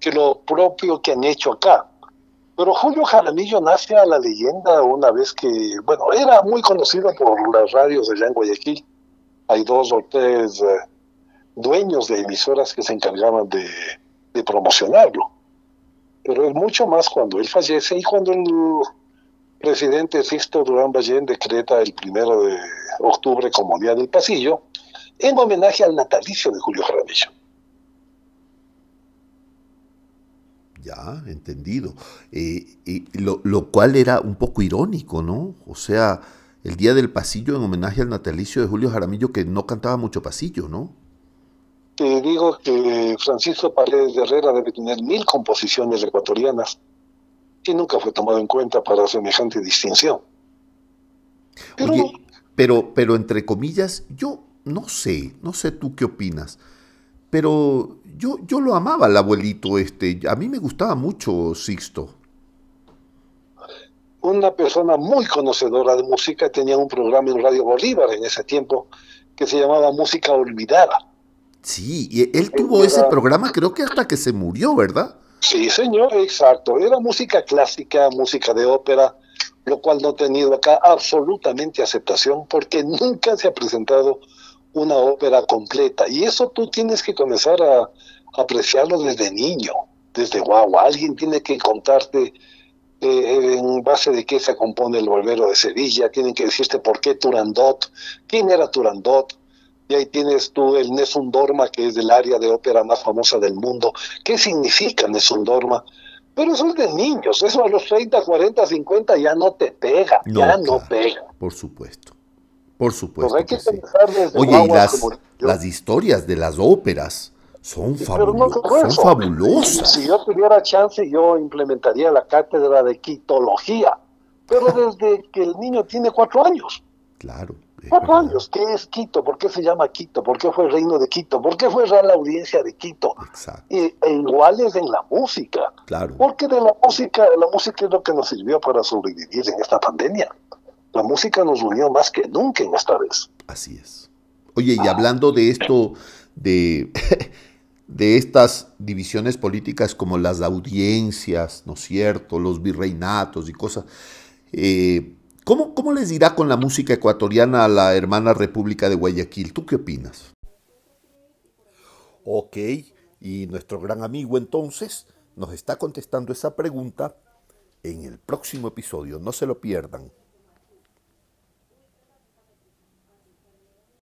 que lo propio que han hecho acá. Pero Julio Jaramillo nace a la leyenda una vez que, bueno, era muy conocido por las radios de allá en Guayaquil. Hay dos o tres eh, dueños de emisoras que se encargaban de, de promocionarlo. Pero es mucho más cuando él fallece y cuando el presidente Sixto Durán Ballén decreta el primero de octubre como Día del Pasillo, en homenaje al natalicio de Julio Jaramillo. Ya, entendido. Eh, lo, lo, cual era un poco irónico, ¿no? O sea, el Día del Pasillo en homenaje al natalicio de Julio Jaramillo, que no cantaba mucho pasillo, ¿no? Te digo que Francisco Paredes de Herrera debe tener mil composiciones ecuatorianas que nunca fue tomado en cuenta para semejante distinción. Pero, pero, pero entre comillas, yo no sé, no sé tú qué opinas, pero yo, yo lo amaba el abuelito este, a mí me gustaba mucho Sixto. Una persona muy conocedora de música tenía un programa en Radio Bolívar en ese tiempo que se llamaba Música Olvidada. Sí, y él tuvo ese programa creo que hasta que se murió, ¿verdad? Sí, señor, exacto. Era música clásica, música de ópera, lo cual no ha tenido acá absolutamente aceptación porque nunca se ha presentado una ópera completa. Y eso tú tienes que comenzar a apreciarlo desde niño, desde guagua. Alguien tiene que contarte eh, en base de qué se compone el Volvero de Sevilla, tienen que decirte por qué Turandot, quién era Turandot, y ahí tienes tú el Nessun Dorma, que es del área de ópera más famosa del mundo. ¿Qué significa Nessun Dorma? Pero eso es de niños, eso a los 30, 40, 50 ya no te pega, ya no pega. Por supuesto, por supuesto. Oye, y las, las historias de las óperas son, son fabulosas. Si yo tuviera chance, yo implementaría la cátedra de quitología, pero desde que el niño tiene cuatro años. Claro. Cuatro años, ¿qué es Quito? ¿Por qué se llama Quito? ¿Por qué fue el reino de Quito? ¿Por qué fue la audiencia de Quito? Exacto. E, iguales en la música. Claro. Porque de la música, la música es lo que nos sirvió para sobrevivir en esta pandemia. La música nos unió más que nunca en esta vez. Así es. Oye, y hablando de esto, de, de estas divisiones políticas como las audiencias, ¿no es cierto? Los virreinatos y cosas. Eh, ¿Cómo, les dirá con la música ecuatoriana a la hermana República de Guayaquil? ¿Tú qué opinas? Ok, y nuestro gran amigo entonces nos está contestando esa pregunta en el próximo episodio. No se lo pierdan.